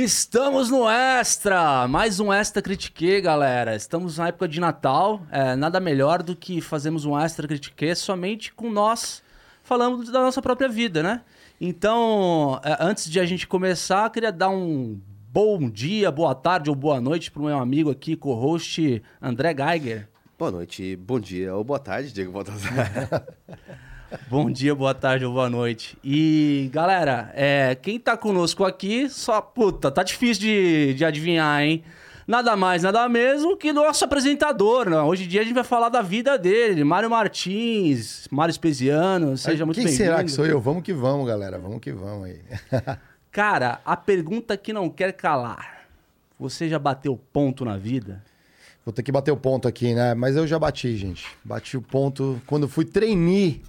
Estamos no Extra! Mais um Extra Critique, galera. Estamos na época de Natal. É, nada melhor do que fazermos um Extra Critique somente com nós falando da nossa própria vida, né? Então, é, antes de a gente começar, queria dar um bom dia, boa tarde ou boa noite para o meu amigo aqui, co-host André Geiger. Boa noite, bom dia ou boa tarde, Diego Baltazar. Bom dia, boa tarde ou boa noite. E, galera, é, quem tá conosco aqui, só, puta, tá difícil de, de adivinhar, hein? Nada mais, nada mesmo que nosso apresentador. Né? Hoje em dia a gente vai falar da vida dele, Mário Martins, Mário Espesiano, seja muito Quem bem-vindo. será que sou eu? Vamos que vamos, galera. Vamos que vamos aí. Cara, a pergunta que não quer calar. Você já bateu ponto na vida? Vou ter que bater o ponto aqui, né? Mas eu já bati, gente. Bati o ponto quando fui trainee.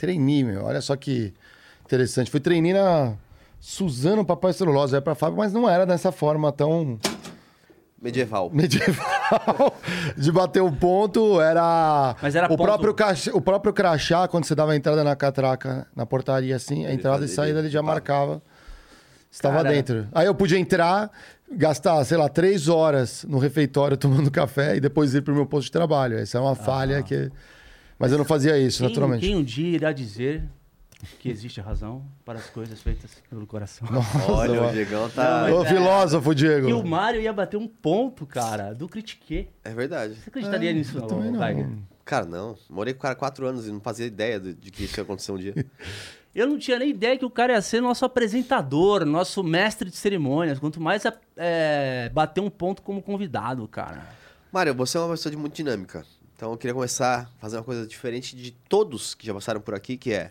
Trainee, meu. Olha só que interessante. Fui trainee na Suzano Papai Celulose. Era pra Fábio, mas não era dessa forma tão Medieval. medieval de bater o ponto. Era, Mas era o, ponto- próprio crachá, o próprio crachá, quando você dava a entrada na catraca, na portaria, assim, a entrada e fazia- saída, ele já marcava. Estava Cara. dentro. Aí eu podia entrar, gastar, sei lá, três horas no refeitório tomando café e depois ir pro meu posto de trabalho. Essa é uma falha que. Mas eu não fazia isso, Quem, naturalmente. quem um dia irá dizer que existe razão para as coisas feitas pelo coração? Olha, Nossa, o Diegão tá. Ô, filósofo, Diego. Que o Mário ia bater um ponto, cara, do Critique. É verdade. Você acreditaria nisso, eu também não. Geiger? Cara, não. Morei com o cara quatro anos e não fazia ideia de, de que isso ia acontecer um dia. Eu não tinha nem ideia que o cara ia ser nosso apresentador, nosso mestre de cerimônias. Quanto mais é, bater um ponto como convidado, cara. Mário, você é uma pessoa de muito dinâmica. Então eu queria começar a fazer uma coisa diferente de todos que já passaram por aqui, que é.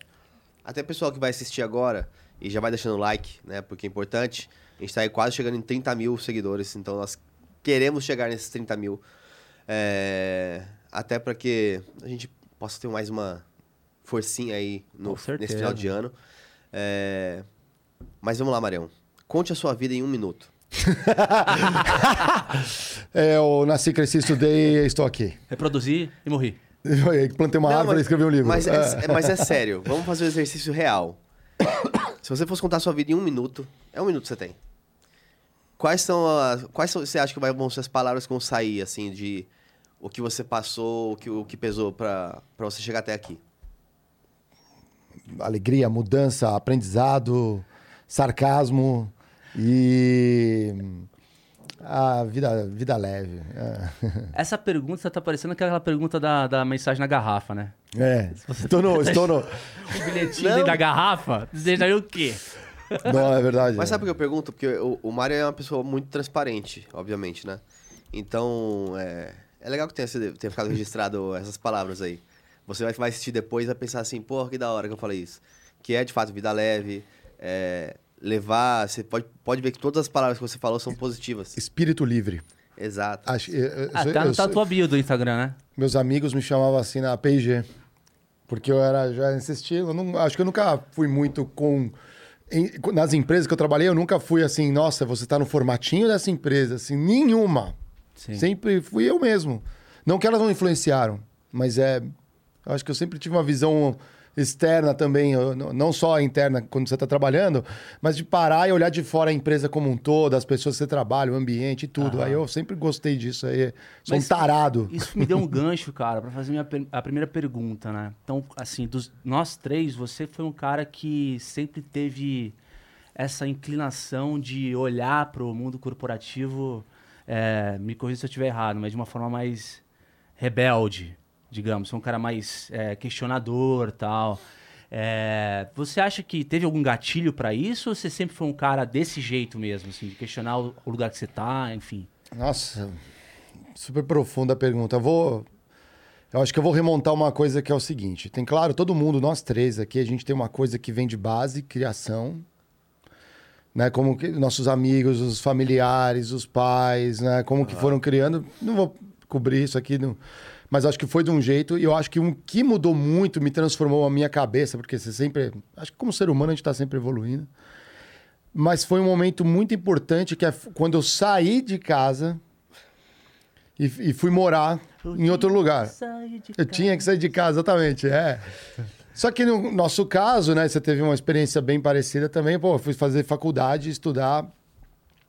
Até o pessoal que vai assistir agora e já vai deixando like, né? Porque é importante. A gente tá aí quase chegando em 30 mil seguidores, então nós queremos chegar nesses 30 mil. É, Até para que a gente possa ter mais uma forcinha aí no, nesse final de ano. É, Mas vamos lá, Marião. Conte a sua vida em um minuto. É, eu nasci, cresci, estudei e estou aqui. Reproduzir e morri. Eu Plantei uma Não, árvore e mas- escrevi um livro. Mas é, É. mas é sério, vamos fazer o exercício real. Se você fosse contar a sua vida em um minuto, é um minuto que você tem. Quais são as. Quais são, você acha que vão ser as palavras que vão sair, assim, de o que você passou, o que, o que pesou pra você chegar até aqui? alegria, mudança, aprendizado, sarcasmo e a vida, vida leve. Essa pergunta tá parecendo aquela pergunta da, da mensagem na garrafa, né? É, estou no, estou no... O bilhetinho dentro da garrafa, desejaria o quê? Não, é verdade. Mas sabe por que eu pergunto? Porque o, o Mário é uma pessoa muito transparente, obviamente, né? Então, é, é legal que tenha, sido- tenha ficado registrado essas palavras aí. Você vai, vai assistir depois e vai pensar assim, porra, que da hora que eu falei isso. Que é, de fato, vida leve, é, levar... Você pode, pode ver que todas as palavras que você falou são positivas. Espírito livre. Exato. Acho, eu- eu- Ah, eu- tá, eu tá tua bio do Instagram, né? Meus amigos me chamavam assim na P&G. Porque eu era já nesse estilo. Eu não- acho que eu nunca fui muito com... em- nas empresas que eu trabalhei, eu nunca fui assim, nossa, você tá no formatinho dessa empresa, assim, nenhuma. Sim. Sempre fui eu mesmo. Não que elas não influenciaram, mas é. Eu acho que eu sempre tive uma visão externa também, não só interna quando você está trabalhando, mas de parar e olhar de fora a empresa como um todo, as pessoas que você trabalha, o ambiente e tudo. Aí eu sempre gostei disso aí. Sou Mas um tarado. Isso me deu um gancho, cara, pra fazer minha a primeira pergunta, né? Então, assim, dos nós três, você foi um cara que sempre teve essa inclinação de olhar pro mundo corporativo, é, me corrija se eu estiver errado, mas de uma forma mais rebelde, digamos. É um cara mais é, questionador tal. É, você acha que teve algum gatilho pra isso ou você sempre foi um cara desse jeito mesmo, assim, de questionar o o lugar que você tá, enfim? Nossa, super profunda a pergunta. Eu vou. Eu acho que eu vou remontar uma coisa que é o seguinte: tem claro, todo mundo, nós três aqui, a gente tem uma coisa que vem de base, criação. Né, como que nossos amigos, os familiares, os pais, né, como que foram criando. Não vou cobrir isso aqui, não, mas acho que foi de um jeito. E eu acho que um que mudou muito, me transformou a minha cabeça, porque você sempre. Acho que como ser humano a gente está sempre evoluindo. Mas foi um momento muito importante que é quando eu saí de casa e, e fui morar em outro lugar. Eu tinha que sair de casa, exatamente, é. Só que no nosso caso, né, você teve uma experiência bem parecida também. Pô, eu fui fazer faculdade, estudar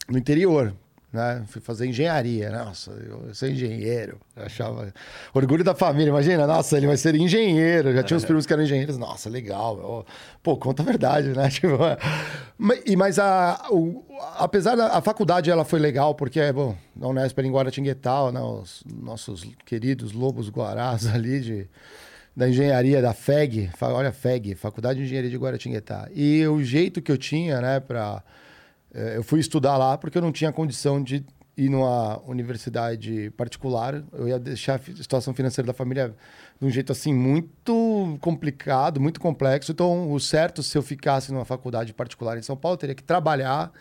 no interior, né? Fui fazer engenharia. Nossa, eu, sou engenheiro. Eu achava... Orgulho da família, imagina. Nossa, ele vai ser engenheiro. Já tinha uns primos que eram engenheiros. Nossa, legal. meu. Pô, conta a verdade, né? Tipo, é. mas, e- mas a, o- apesar da a faculdade, ela foi legal, porque, bom, na Unesp em Guaratinguetá, né? Os nossos queridos lobos guarás ali de da engenharia da FEG, olha FEG, Faculdade de Engenharia de Guaratinguetá. E o jeito que eu tinha, né, para eu fui estudar lá porque eu não tinha condição de ir numa universidade particular. Eu ia deixar a situação financeira da família de um jeito assim muito complicado, muito complexo. Então, o certo se eu ficasse numa faculdade particular em São Paulo, eu teria que trabalhar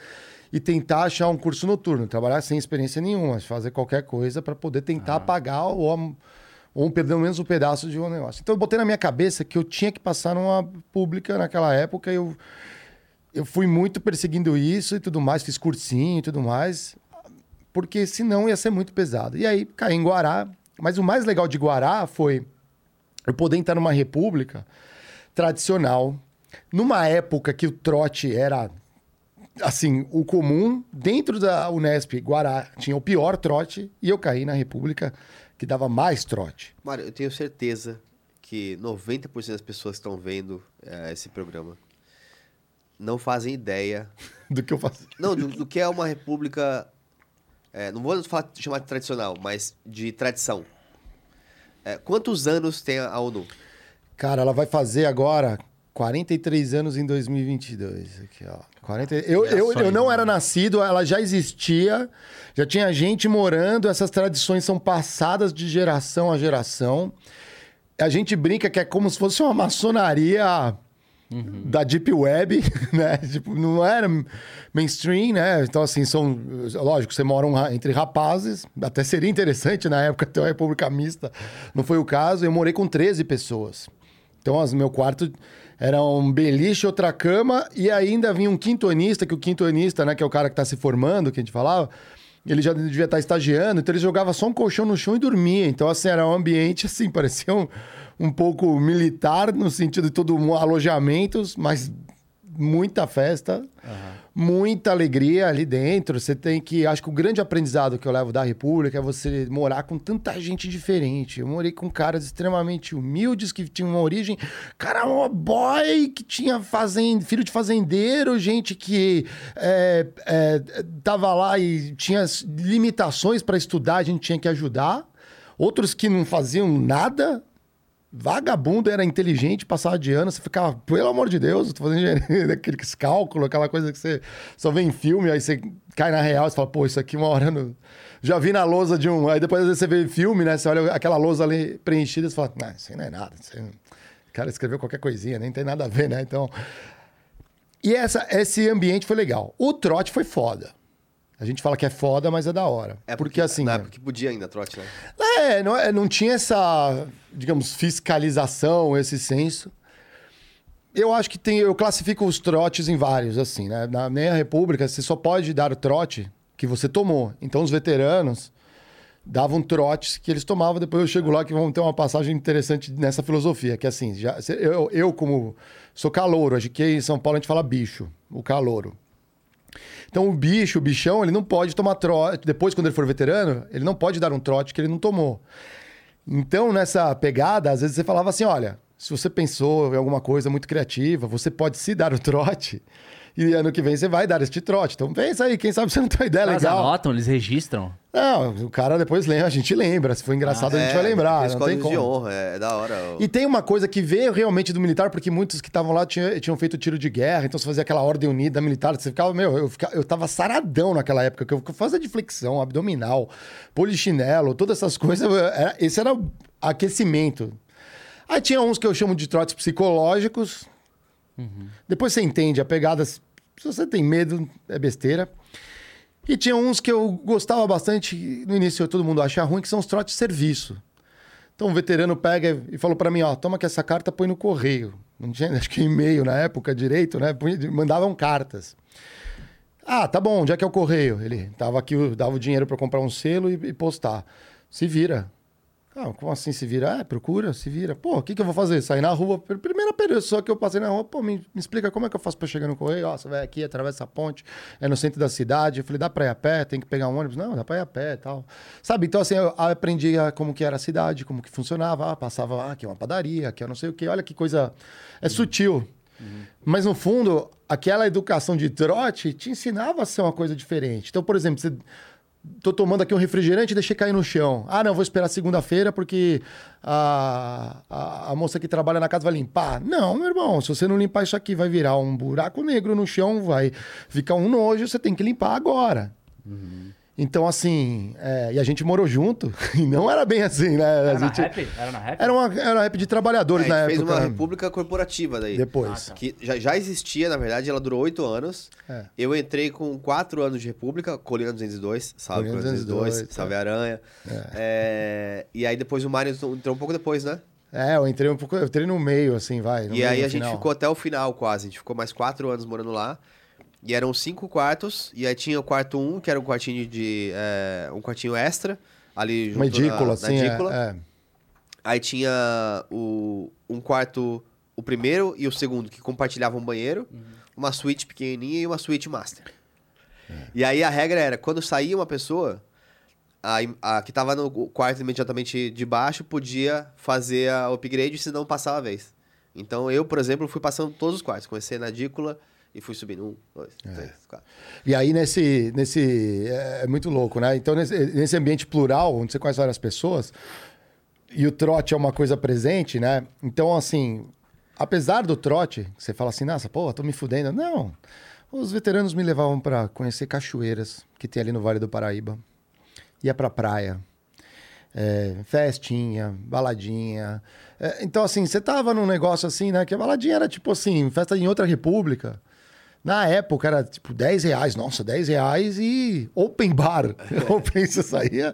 e tentar achar um curso noturno, trabalhar sem experiência nenhuma, fazer qualquer coisa para poder tentar pagar ou ou pelo menos um pedaço de um negócio. Então eu botei na minha cabeça que eu tinha que passar numa pública naquela época. Eu, eu fui muito perseguindo isso e tudo mais, fiz cursinho e tudo mais, porque senão ia ser muito pesado. E aí caí em Guará. Mas o mais legal de Guará foi eu poder entrar numa república tradicional, numa época que o trote era assim, o comum, dentro da Unesp, Guará, tinha o pior trote, e eu caí na república que dava mais trote. Mário, eu tenho certeza que 90% das pessoas estão vendo eh, esse programa não fazem ideia. do que eu fazia. Não, do, do que é uma república. eh, não vou falar, chamar de tradicional, mas de tradição. Eh, quantos anos tem a ONU? Cara, ela vai fazer agora 43 anos em 2022. Aqui, ó. 40... eu, eu, eu não era nascido, ela já existia, já tinha gente morando, essas tradições são passadas de geração a geração. A gente brinca que é como se fosse uma maçonaria da Deep Web, né? Tipo, não era mainstream, né? Então, assim, são. Lógico, você mora um entre rapazes, até seria interessante na época ter uma república mista. Não foi o caso. Eu morei com 13 pessoas. Então, as, meu quarto era um beliche, outra cama, e ainda vinha um quintonista, que o quintonista, né, que é o cara que tá se formando, que a gente falava, ele já devia estar estagiando, então ele jogava só um colchão no chão e dormia. Então, assim, era um ambiente, assim, parecia um, um pouco militar, no sentido de todo um alojamentos, mas muita festa, muita alegria ali dentro. Você tem que. Acho que o grande aprendizado que eu levo da República é você morar com tanta gente diferente. Eu morei com caras extremamente humildes que tinham uma origem. Cara, um boy que tinha fazend... filho de fazendeiro, gente que é, é, tava lá e tinha limitações para estudar, a gente tinha que ajudar. Outros que não faziam nada, vagabundo era inteligente, passava de ano, você ficava, pelo amor de Deus, eu tô fazendo engenharia, aqueles cálculos, aquela coisa que você só vê em filme, aí você cai na real e fala, pô, isso aqui uma hora não... já vi na lousa de um. Aí depois às vezes você vê filme, né? Você olha aquela lousa ali preenchida e você fala, não, isso aí não é nada. Isso aí. O cara escreveu qualquer coisinha, nem tem nada a ver, né? Então. E essa, esse ambiente foi legal. O trote foi foda. A gente fala que é foda, mas é da hora. É porque, assim. Na né? época que podia ainda, trote, né? É, não, é- não tinha essa, digamos, fiscalização, esse senso. Eu acho que tem. Eu classifico os trotes em vários, assim, né? Na minha república, você só pode dar o trote que você tomou. Então, os veteranos davam trotes que eles tomavam. Depois eu chego lá que vamos ter uma passagem interessante nessa filosofia, que assim, já, eu, eu como sou calouro, acho que em São Paulo a gente fala bicho, o calouro. Então o bicho, o bichão, ele não pode tomar trote. Depois, quando ele for veterano, ele não pode dar um trote que ele não tomou. Então, nessa pegada, às vezes você falava assim: olha, Se você pensou em alguma coisa muito criativa, você pode se dar o trote. E ano que vem você vai dar este trote. Então pensa aí, quem sabe você não tem uma ideia Eles legal. anotam, eles registram. Não, o cara depois lembra, a gente lembra. Se for engraçado, a gente vai lembrar. Não tem códigos de como. honra, é, da hora. E tem uma coisa que veio realmente do militar, porque muitos que estavam lá tinham, tinham feito tiro de guerra, então você fazia aquela ordem unida militar, você ficava, meu, eu, ficava, eu tava saradão naquela época, que eu fazia de flexão, abdominal, polichinelo, todas essas coisas, era- esse era o aquecimento. Aí tinha uns que eu chamo de trotes psicológicos, depois você entende a pegada, se você tem medo, é besteira. E tinha uns que eu gostava bastante, no início todo mundo acha ruim, que são os trotes de serviço. Então o veterano pega e falou pra mim, ó, toma que essa carta põe no correio. Não tinha, acho que e-mail na época direito, né? Mandavam cartas. Ah, tá bom, onde é que é o correio? Ele tava aqui, dava o dinheiro pra comprar um selo e, e postar. Se vira. Ah, como assim se vira? Ah, procura, se vira. Pô, o que, que eu vou fazer? Sair na rua. Pr- Primeira pessoa que eu passei na rua, pô, me, me explica como é que eu faço pra chegar no correio? Ó, você vai aqui, atravessa a ponte, é no centro da cidade. Eu falei, dá pra ir a pé? Tem que pegar um ônibus? Não, dá pra ir a pé e tal. Sabe? Então, assim, eu aprendi a- como que era a cidade, como que funcionava. Ah, passava, ah, aqui é uma padaria, aqui é não sei o quê. Olha que coisa... É sutil. Mas, no fundo, aquela educação de trote te ensinava a ser uma coisa diferente. Então, por exemplo, você tô tomando aqui um refrigerante e deixei cair no chão. Ah, não, vou esperar segunda-feira porque a, a, a moça que trabalha na casa vai limpar. Não, meu irmão, se você não limpar isso aqui, vai virar um buraco negro no chão, vai ficar um nojo, você tem que limpar agora. Então, assim, é, e a gente morou junto, e não era bem assim, né? A Era na gente- rap? Era na rap? Era uma, era uma rap de trabalhadores É, na a gente fez época. uma república corporativa daí. Depois. Que já, já existia, na verdade, ela durou oito anos. É. Eu entrei com quatro anos de república, Colina 202, salve Colina Colina 202, 202, salve Aranha. É, e aí depois o Mário entrou um pouco depois, né? É, eu entrei um pouco, eu entrei no meio, assim, vai. no e meio, aí a gente ficou até o final quase. A gente ficou mais quatro anos morando lá. E eram cinco quartos. E aí tinha o quarto um, que era um quartinho de. é, um quartinho extra. Ali junto Uma edícula, na, na assim, é, edícula. é. Aí tinha o, um quarto, o primeiro e o segundo, que compartilhavam um banheiro, uma suíte pequenininha e uma suíte master. E aí a regra era, quando saía uma pessoa, a, a que tava no quarto imediatamente de baixo podia fazer a upgrade, senão passava a vez. Então eu, por exemplo, fui passando todos os quartos. Comecei na edícula e fui subindo um, dois, três, quatro. E aí, nesse. nesse é, é muito louco, né? Então, nesse, nesse ambiente plural, onde você conhece várias pessoas, e o trote é uma coisa presente, né? Então, assim, apesar do trote, você fala assim, nossa, pô, tô me fudendo. Não. Os veteranos me levavam para conhecer cachoeiras que tem ali no Vale do Paraíba. Ia pra praia. É, festinha, baladinha. É, então, assim, você tava num negócio assim, né? Que a baladinha era tipo assim, festa em outra república. Na época era tipo 10 reais, nossa, 10 reais e open bar. open você saía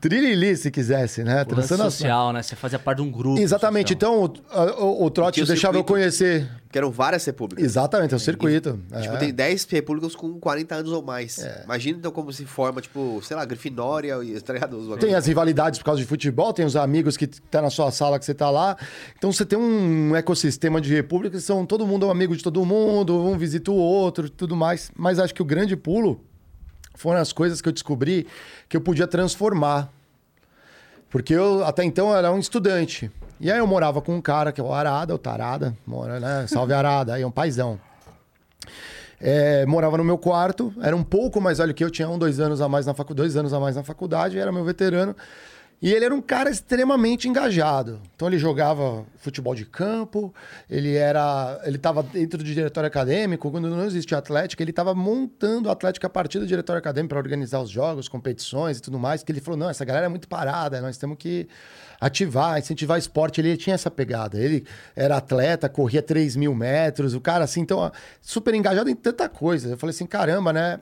trilili se quisesse, né? Trançando social, né? Você fazia parte de um grupo. Exatamente. social. Então o, o, o trote deixava eu circuito. conhecer. Que eram várias repúblicas. Exatamente, é o circuito. Tipo, é. tem 10 repúblicas com 40 anos ou mais. Imagina então como se forma, tipo, sei lá, Grifinória e tá ligado? Os bagulhos. Tem as rivalidades por causa de futebol, tem os amigos que tá na sua sala que você tá lá. Então você tem um ecossistema de repúblicas que são todo mundo é um amigo de todo mundo, um visita o outro, tudo mais. Mas acho que o grande pulo foram as coisas que eu descobri que eu podia transformar. Porque eu até então era um estudante. E aí eu morava com um cara que é o Arada, o Tarada, mora, né? Salve Arada, aí é um paizão. É, morava no meu quarto, era um pouco mais velho que eu, tinha um, dois anos a mais na faculdade, dois anos a mais na faculdade, era meu veterano. E ele era um cara extremamente engajado. Então ele jogava futebol de campo, ele era, ele estava dentro do diretório acadêmico, quando não existia Atlética, ele estava montando a Atlética a partir do diretório acadêmico para organizar os jogos, competições e tudo mais, que ele falou: "Não, essa galera é muito parada, nós temos que ativar, incentivar esporte". Ele tinha essa pegada. Ele era atleta, corria 3 mil metros, o cara assim, então super engajado em tanta coisa. Eu falei assim, caramba, né?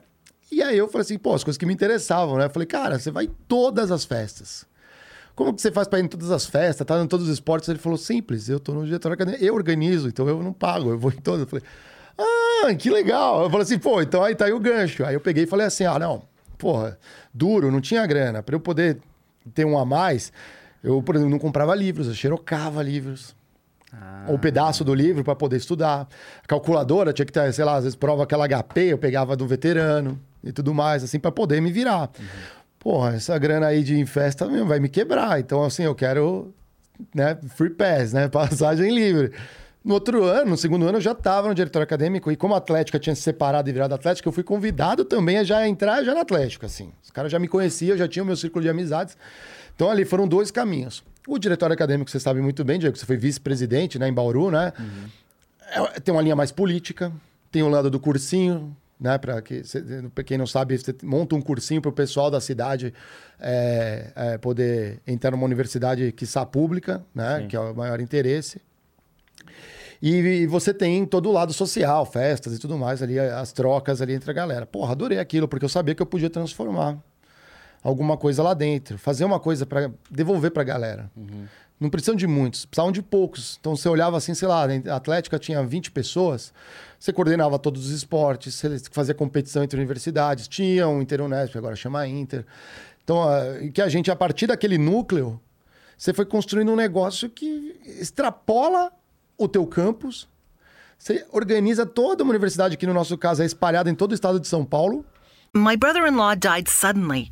E aí eu falei assim, pô, as coisas que me interessavam, né? Eu falei, cara, você vai em todas as festas. Como que você faz para ir em todas as festas, tá em todos os esportes? Ele falou, simples, eu tô no diretório acadêmico, eu organizo, então eu não pago, eu vou em todas. Eu falei, ah, que legal. Eu falei assim, pô, então aí tá aí o gancho. Aí eu peguei e falei assim, ah, não, porra, duro, não tinha grana. Para eu poder ter um a mais, eu, por exemplo, não comprava livros, eu xerocava livros. Ou um pedaço do livro para poder estudar. A calculadora tinha que ter, sei lá, às vezes prova aquela HP, eu pegava do veterano e tudo mais, assim, para poder me virar. Porra, essa grana aí de festa meu, vai me quebrar. Então, assim, eu quero né, free pass, né, passagem livre. No outro ano, no segundo ano, eu já estava no diretório acadêmico e como a Atlética tinha se separado e virado Atlética, eu fui convidado também a já entrar já na Atlética, assim. Os caras já me conheciam, já tinham meu círculo de amizades. Então ali foram dois caminhos. O diretório acadêmico, você sabe muito bem, Diego, você foi vice-presidente né, em Bauru, né? É, tem uma linha mais política, tem o lado do cursinho, né? Para que, pra quem não sabe, você monta um cursinho para o pessoal da cidade é, é, poder entrar numa universidade que está pública, né? Que é o maior interesse. E, e você tem todo o lado social, festas e tudo mais ali, as trocas ali entre a galera. Porra, adorei aquilo, porque eu sabia que eu podia transformar alguma coisa lá dentro, fazer uma coisa para devolver para a galera. Não precisam de muitos, precisavam de poucos. Então você olhava assim, sei lá, a Atlética tinha 20 pessoas, você coordenava todos os esportes, você fazia competição entre universidades, tinha um Interunesp, agora chama Inter. Então, que a gente, a partir daquele núcleo, você foi construindo um negócio que extrapola o teu campus, você organiza toda uma universidade, que no nosso caso é espalhada em todo o estado de São Paulo, My brother in law died suddenly,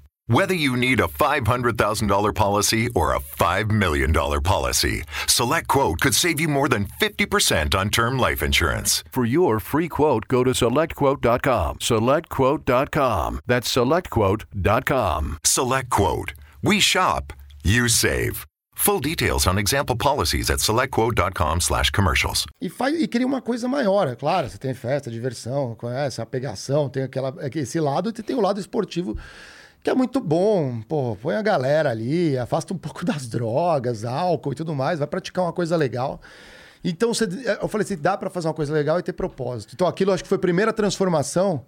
Whether you need a $500,000 policy or a $5 million policy, Select Quote could save you more than 50% on term life insurance. For your free quote, go to selectquote.com. Selectquote.com. That's selectquote.com. Select Quote. We shop, you save. Full details on example policies at selectquote.com slash commercials. e, faz, e cria uma coisa maior, é claro. Você tem festa, diversão, conhece, a pegação, tem aquela, esse lado, e tem o lado esportivo, que é muito bom. Pô, põe a galera ali, afasta um pouco das drogas, álcool e tudo mais, vai praticar uma coisa legal. Então, você, eu falei assim, dá pra fazer uma coisa legal e ter propósito. Então, aquilo acho que foi a primeira transformação.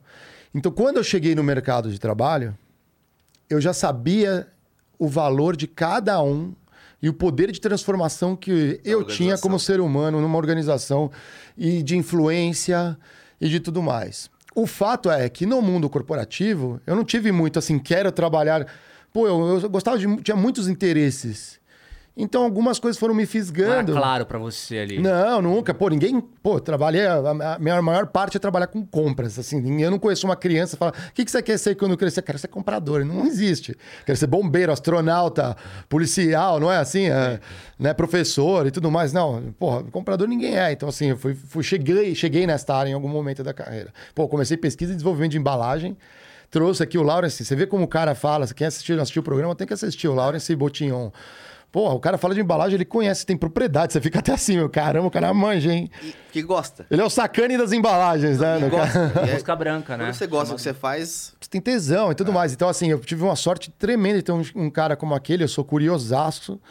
Então, quando eu cheguei no mercado de trabalho, eu já sabia o valor de cada um e o poder de transformação que eu tinha como ser humano numa organização e de influência e de tudo mais. O fato é que no mundo corporativo, eu não tive muito assim, quero trabalhar. Pô, eu, eu gostava de. tinha muitos interesses. Então algumas coisas foram me fisgando. claro pra você ali. Não, nunca. Pô, ninguém. Pô, trabalhei. A, minha maior parte é trabalhar com compras. Assim, eu não conheço uma criança fala: o que, que você quer ser quando crescer? Quero ser comprador. Não existe. Quero ser bombeiro, astronauta, policial, não é assim? É, né, professor e tudo mais. Não, porra, comprador ninguém é. Então, assim, eu fui, fui, cheguei, cheguei nesta área em algum momento da carreira. Pô, comecei pesquisa e desenvolvimento de embalagem. Trouxe aqui o Lawrence. Você vê como o cara fala. Quem assistiu, assistiu o programa, tem que assistir o Lawrence Botignon. Porra, o cara fala de embalagem, ele conhece, tem propriedade. Você fica até assim, meu caramba, o cara manja, hein? E que gosta. Ele é o sacane das embalagens, né? E no gosta. cara? É- Música branca, né? Quando você gosta do que você faz, Você tem tesão e tudo mais. Então, assim, eu tive uma sorte tremenda de ter um, um cara como aquele, eu sou curiosaço.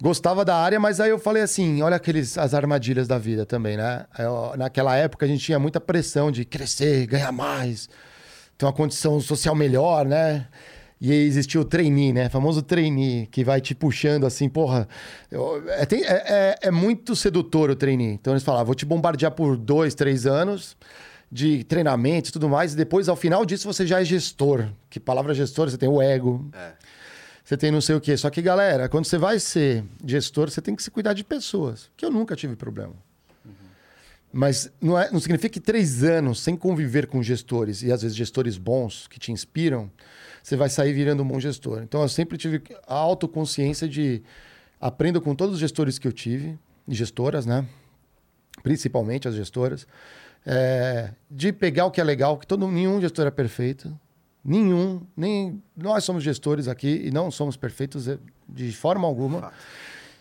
Gostava da área, mas aí eu falei assim: olha aqueles, as armadilhas da vida também, né? Eu- naquela época a gente tinha muita pressão de crescer, ganhar mais, ter uma condição social melhor, né? E aí existia o trainee, né? O famoso trainee, que vai te puxando assim, porra. eu- é, tem- é- é- é muito sedutor o trainee. Então eles falavam: vou te bombardear por dois, três anos de treinamento e tudo mais, e depois, ao final disso, você já é gestor. Que palavra gestor? Você tem o ego. Você tem não sei o quê. Só que, galera, quando você vai ser gestor, você tem que se cuidar de pessoas. Que eu nunca tive problema. Mas não, é- não significa que três anos sem conviver com gestores, e às vezes gestores bons, que te inspiram, você vai sair virando um bom gestor. Então eu sempre tive a autoconsciência de aprendo com todos os gestores que eu tive, gestoras, né? Principalmente as gestoras, é, de pegar o que é legal, que todo, nenhum gestor é perfeito. Nenhum, nem nós somos gestores aqui e não somos perfeitos de forma alguma.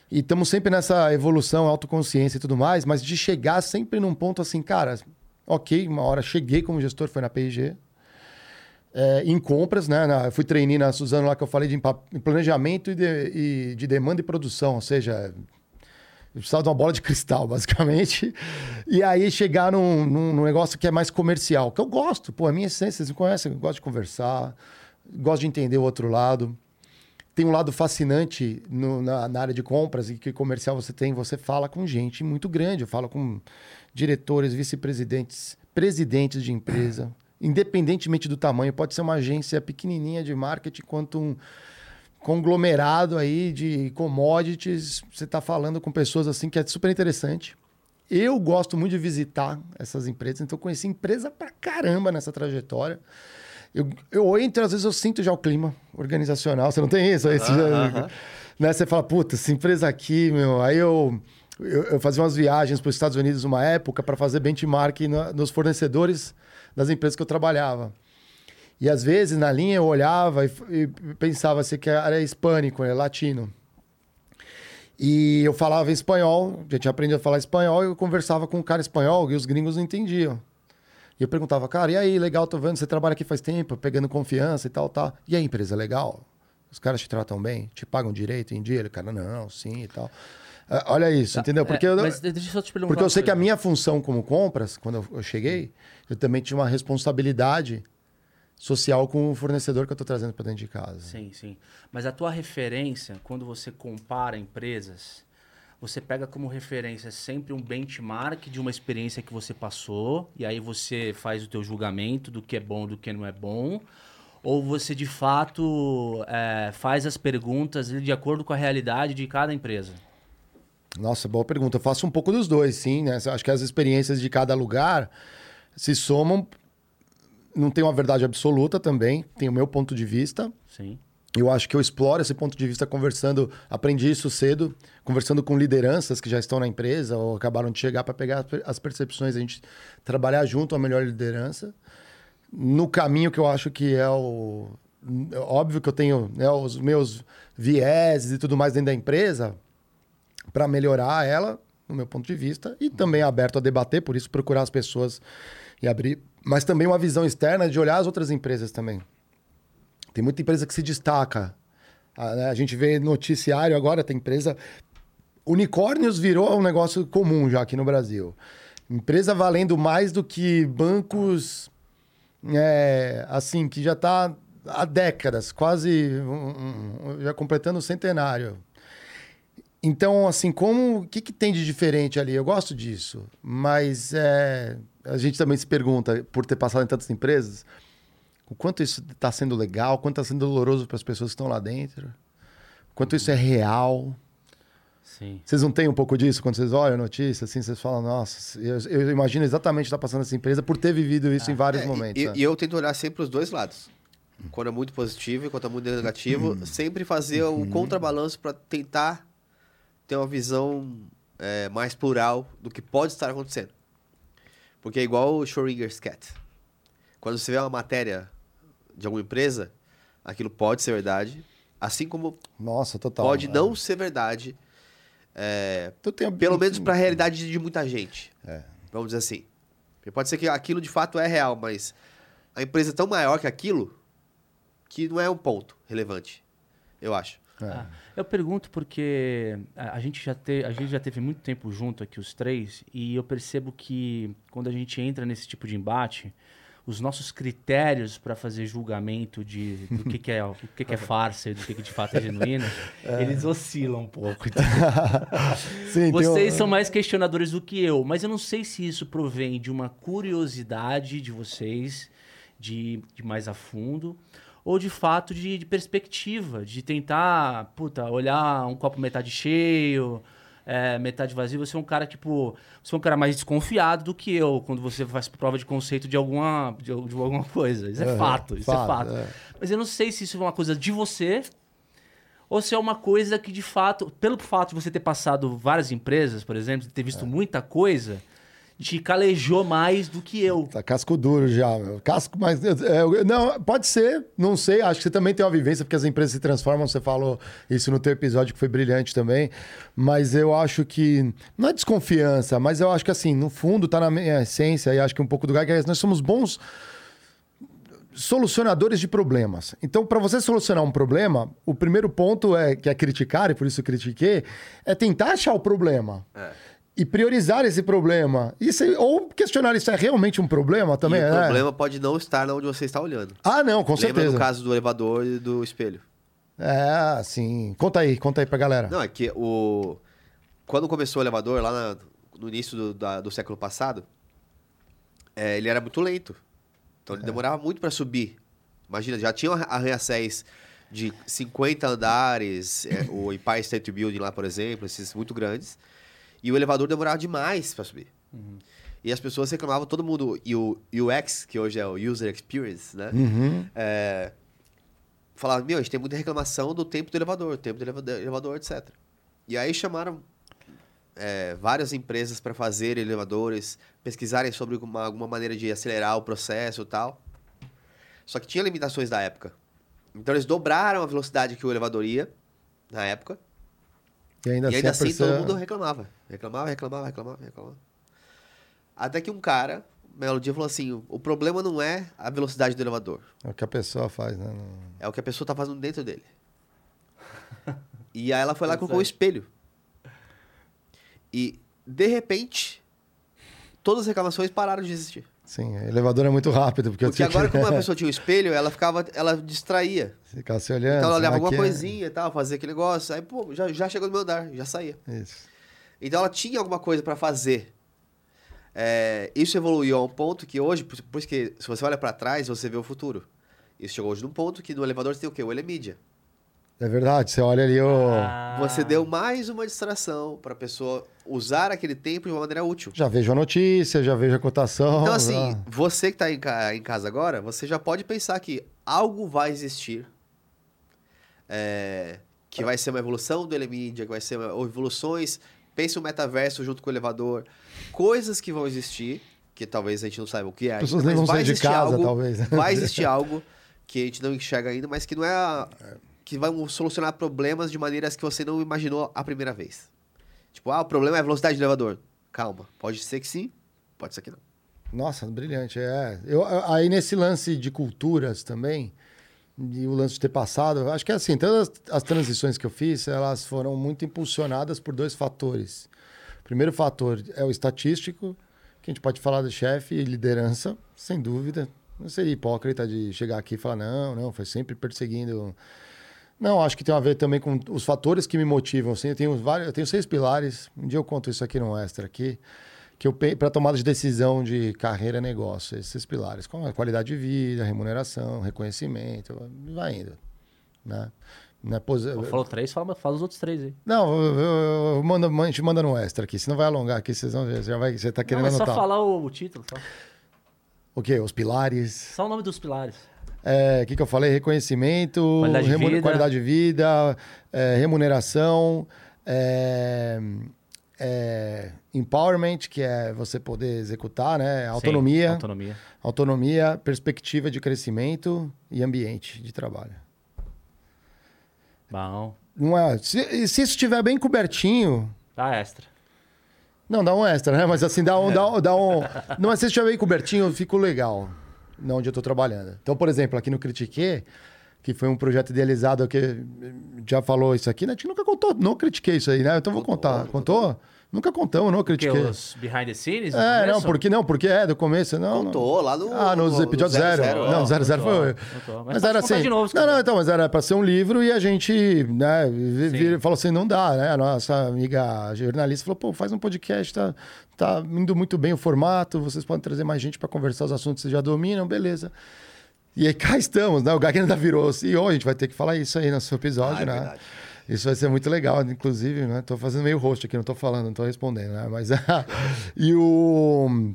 E estamos sempre nessa evolução, autoconsciência e tudo mais, mas de chegar sempre num ponto assim, cara, ok, uma hora cheguei como gestor, foi na P&G, é, em compras, né? Na, fui trainee na Suzano lá que eu falei de planejamento e de, e de demanda e produção, ou seja, eu precisava de uma bola de cristal, basicamente. E aí chegar num, num- num negócio que é mais comercial, que eu gosto, pô, a minha essência, vocês me conhecem, eu gosto de conversar, gosto de entender o outro lado. Tem um lado fascinante no- na, na área de compras e que comercial você tem, você fala com gente muito grande. Eu falo com diretores, vice-presidentes, presidentes de empresa, independentemente do tamanho, pode ser uma agência pequenininha de marketing quanto um conglomerado aí de commodities. Você está falando com pessoas assim que é super interessante. Eu gosto muito de visitar essas empresas, então eu conheci empresa pra caramba nessa trajetória. Eu, eu entro, às vezes eu sinto já o clima organizacional. Você não tem isso? Aí você, já- né, você fala, puta, essa empresa aqui, meu. Aí eu, eu, eu fazia umas viagens para os Estados Unidos uma época para fazer benchmark na- nos fornecedores das empresas que eu trabalhava. E às vezes na linha eu olhava e, e pensava se que era hispânico, é latino. E eu falava espanhol, já tinha aprendido a falar espanhol, e eu conversava com um cara espanhol e os gringos não entendiam. E eu perguntava, cara, e aí, legal, tô vendo, você trabalha aqui faz tempo, pegando confiança e tal, tal. E a empresa legal? Os caras te tratam bem? Te pagam direito em dia? Ele, cara, não, sim e tal. Ah, olha isso, entendeu? Porque, É, eu, mas deixa eu só te perguntar porque eu sei que a coisa. minha função como compras, quando eu, cheguei, eu também tinha uma responsabilidade social com o fornecedor que eu tô trazendo para dentro de casa. Sim, sim. Mas a tua referência, quando você compara empresas, você pega como referência sempre um benchmark de uma experiência que você passou, e aí você faz o teu julgamento do que é bom do que não é bom, ou você de fato é, faz as perguntas de acordo com a realidade de cada empresa? Nossa, boa pergunta. Eu faço um pouco dos dois, sim, né? Acho que as experiências de cada lugar se somam. Não tem uma verdade absoluta também, tem o meu ponto de vista. Sim. Eu acho que eu exploro esse ponto de vista conversando, aprendi isso cedo, conversando com lideranças que já estão na empresa ou acabaram de chegar para pegar as per- as percepções, a gente trabalhar junto a melhor liderança. No caminho que eu acho que é o. é Óbvio que eu tenho né, os meus vieses e tudo mais dentro da empresa para melhorar ela, no meu ponto de vista, e também aberto a debater, por isso procurar as pessoas e abrir. Mas também uma visão externa de olhar as outras empresas também. Tem muita empresa que se destaca. A, né, a gente vê noticiário agora, tem empresa. Unicórnios virou um negócio comum já aqui no Brasil. Empresa valendo mais do que bancos, é, assim, que já está há décadas, quase um- um- já completando o centenário. Então, assim, como o que, que tem de diferente ali? Eu gosto disso, mas é, a gente também se pergunta, por ter passado em tantas empresas, o quanto isso está sendo legal, o quanto está sendo doloroso para as pessoas que estão lá dentro, o quanto isso é real. Sim. Vocês não têm um pouco disso quando vocês olham a notícia, assim, vocês falam, nossa, eu, eu imagino exatamente o que está passando nessa empresa por ter vivido isso em vários É, momentos. E, né? e eu tento olhar sempre os dois lados. Quando é muito positivo e quando é muito negativo, Uhum. sempre fazer o contrabalanço para tentar ter uma visão é, mais plural do que pode estar acontecendo. Porque é igual o Schrodinger's Cat. Quando você vê uma matéria de alguma empresa, aquilo pode ser verdade, assim como Nossa, total. pode é. não ser verdade, é, Eu tenho- pelo menos para a realidade de muita gente. É. Vamos dizer assim. Porque pode ser que aquilo de fato é real, mas a empresa é tão maior que aquilo que não é um ponto relevante, eu acho. Ah, eu pergunto porque a, gente já te, a gente já teve muito tempo junto aqui os três e eu percebo que quando a gente entra nesse tipo de embate, os nossos critérios para fazer julgamento de do que, que é o que, que é farsa e do que, que de fato é genuíno, eles oscilam um pouco. Então, Sim, tem um- vocês são mais questionadores do que eu, mas eu não sei se isso provém de uma curiosidade de vocês, de, de mais a fundo, ou de fato de, de perspectiva, de tentar, puta, olhar um copo metade cheio, é, metade vazio. Você é um cara, tipo, você é um cara mais desconfiado do que eu quando você faz prova de conceito de alguma, de, de alguma coisa. Isso é Aham, fato, isso é fato, fato. é. Mas eu não sei se isso é uma coisa de você ou se é uma coisa que de fato, pelo fato de você ter passado várias empresas, por exemplo, ter É. visto muita coisa, te calejou mais do que eu. Tá casco duro já, meu. Casco, mas. é, não, pode ser, não sei. Acho que você também tem uma vivência, porque as empresas se transformam. Você falou isso no teu episódio, que foi brilhante também. Mas eu acho que. Não é desconfiança, mas eu acho que, assim, no fundo, tá na minha essência, e acho que um pouco do Gaga, é nós somos bons solucionadores de problemas. Então, para você solucionar um problema, o primeiro ponto é que é criticar, e por isso eu critiquei, é tentar achar o problema. E priorizar esse problema. Isso, é- ou questionar isso é realmente um problema também. e o é? problema pode não estar onde você está olhando. Ah, não, com Lembra certeza. do caso do elevador e do espelho? É, sim. Conta aí, conta aí pra galera. Não, é que o... quando começou o elevador, lá na- no início do, da- do século passado, é, ele era muito lento. Então ele demorava muito para subir. Imagina, já tinha arranha-céus de 50 andares, é, o Empire State Building lá, por exemplo, esses muito grandes. E o elevador demorava demais para subir. E as pessoas reclamavam, todo mundo, e o UX, que hoje é o User Experience, né? Uhum. É, falava, meu, a gente tem muita reclamação do tempo do elevador, tempo do elevador, elevador etc. E aí chamaram é, várias empresas para fazer elevadores, pesquisarem sobre uma, alguma maneira de acelerar o processo e tal. Só que tinha limitações da época. Então eles dobraram a velocidade que o elevador ia na época. E ainda, e ainda assim, a assim todo mundo reclamava. Reclamava, reclamava, reclamava, reclamava. Até que um cara, um belo dia, falou assim: o problema não é a velocidade do elevador. É o que a pessoa faz, né? Não- É o que a pessoa tá fazendo dentro dele. e aí ela foi lá e colocou um espelho. E, de repente, todas as reclamações pararam de existir. Sim, elevador é muito rápido, porque, eu Porque tinha agora, que... como a pessoa tinha um espelho, ela ficava, ela distraía. Ficar se olhando. Então ela olhava alguma coisinha e tal, fazia aquele negócio. Aí, pô, já, já chegou no meu andar, já saía. Isso. Então ela tinha alguma coisa para fazer. É, isso evoluiu a um ponto que hoje, por por isso que se você olha para trás, você vê o futuro. Isso chegou hoje num ponto que no elevador você tem o quê? O Elemídia. É verdade, você olha ali o... Ah. Você deu mais uma distração para a pessoa usar aquele tempo de uma maneira útil. Já vejo a notícia, já vejo a cotação. Então, assim, já- você que está em, ca- em casa agora, você já pode pensar que algo vai existir. é, que vai ser uma evolução do Elemídia, que vai ser uma, ou evoluções. Pense o metaverso junto com o elevador. Coisas que vão existir, que talvez a gente não saiba o que é. As pessoas ainda, nem vão sair de casa, algo, talvez. Vai existir algo que a gente não enxerga ainda, mas que não é. a- que vai solucionar problemas de maneiras que você não imaginou a primeira vez. Tipo, ah, o problema é a velocidade do elevador. Calma, pode ser que sim, pode ser que não. Nossa, brilhante. É. Eu, aí nesse lance de culturas também, e o lance de ter passado, acho que é assim, todas as transições que eu fiz, elas foram muito impulsionadas por dois fatores. O primeiro fator é o estatístico, que a gente pode falar do chefe e liderança, sem dúvida. Não seria hipócrita de chegar aqui e falar, não, não, foi sempre perseguindo. Não, acho que tem a ver também com os fatores que me motivam. Assim, eu, tenho vários, eu tenho seis pilares, um dia eu conto isso aqui no Extra, aqui, que eu para tomada de decisão de carreira e negócio, esses pilares, como a qualidade de vida, remuneração, reconhecimento, vai indo. Né? Não, é posi- Falou três, fala, fala os outros três aí. não eu, eu- eu mando, a gente manda no extra aqui, senão vai alongar aqui, vocês vão ver, já vai, você tá Não, querendo é só anotar. falar o, o título, só. O quê? Os pilares. Só o nome dos pilares. É, O que, que eu falei? Reconhecimento, Qualidade de remu- vida. qualidade de vida, é, remuneração, é, é, empowerment, que é você poder executar, né? Autonomia, Sim, autonomia. autonomia, perspectiva de crescimento e ambiente de trabalho. Bom. Não é, se, se isso estiver bem cobertinho, Dá extra. não, dá um extra, né? Mas assim, dá um. Dá um, dá um não, mas se estiver bem cobertinho, eu fico legal. Não onde eu tô trabalhando. Então, por exemplo, aqui no Critique, que foi um projeto idealizado que já falou isso aqui, né? A gente nunca contou, não critiquei isso aí, né? Então vou contar. Contou? Nunca contamos, não Porque critiquei. os behind the scenes? É, não, porque não, porque é do começo, não. não. Contou lá no. Ah, nos no- episódios zero. zero, Não, é. zero, zero Contou, foi. contou. Mas Mas, era assim. de novo, não, não, então, mas era pra ser um livro e a gente, né, falou assim: não dá, né? A nossa amiga jornalista falou: pô, faz um podcast, tá, tá indo muito bem o formato, vocês podem trazer mais gente pra conversar os assuntos que vocês já dominam, beleza. E aí cá estamos, né? O Gagner ainda virou CEO, a gente vai ter que falar isso aí no seu episódio, Ah, é né? verdade. Isso vai ser muito legal, inclusive, né? Tô fazendo meio host aqui, não tô falando, não tô respondendo, né? Mas e o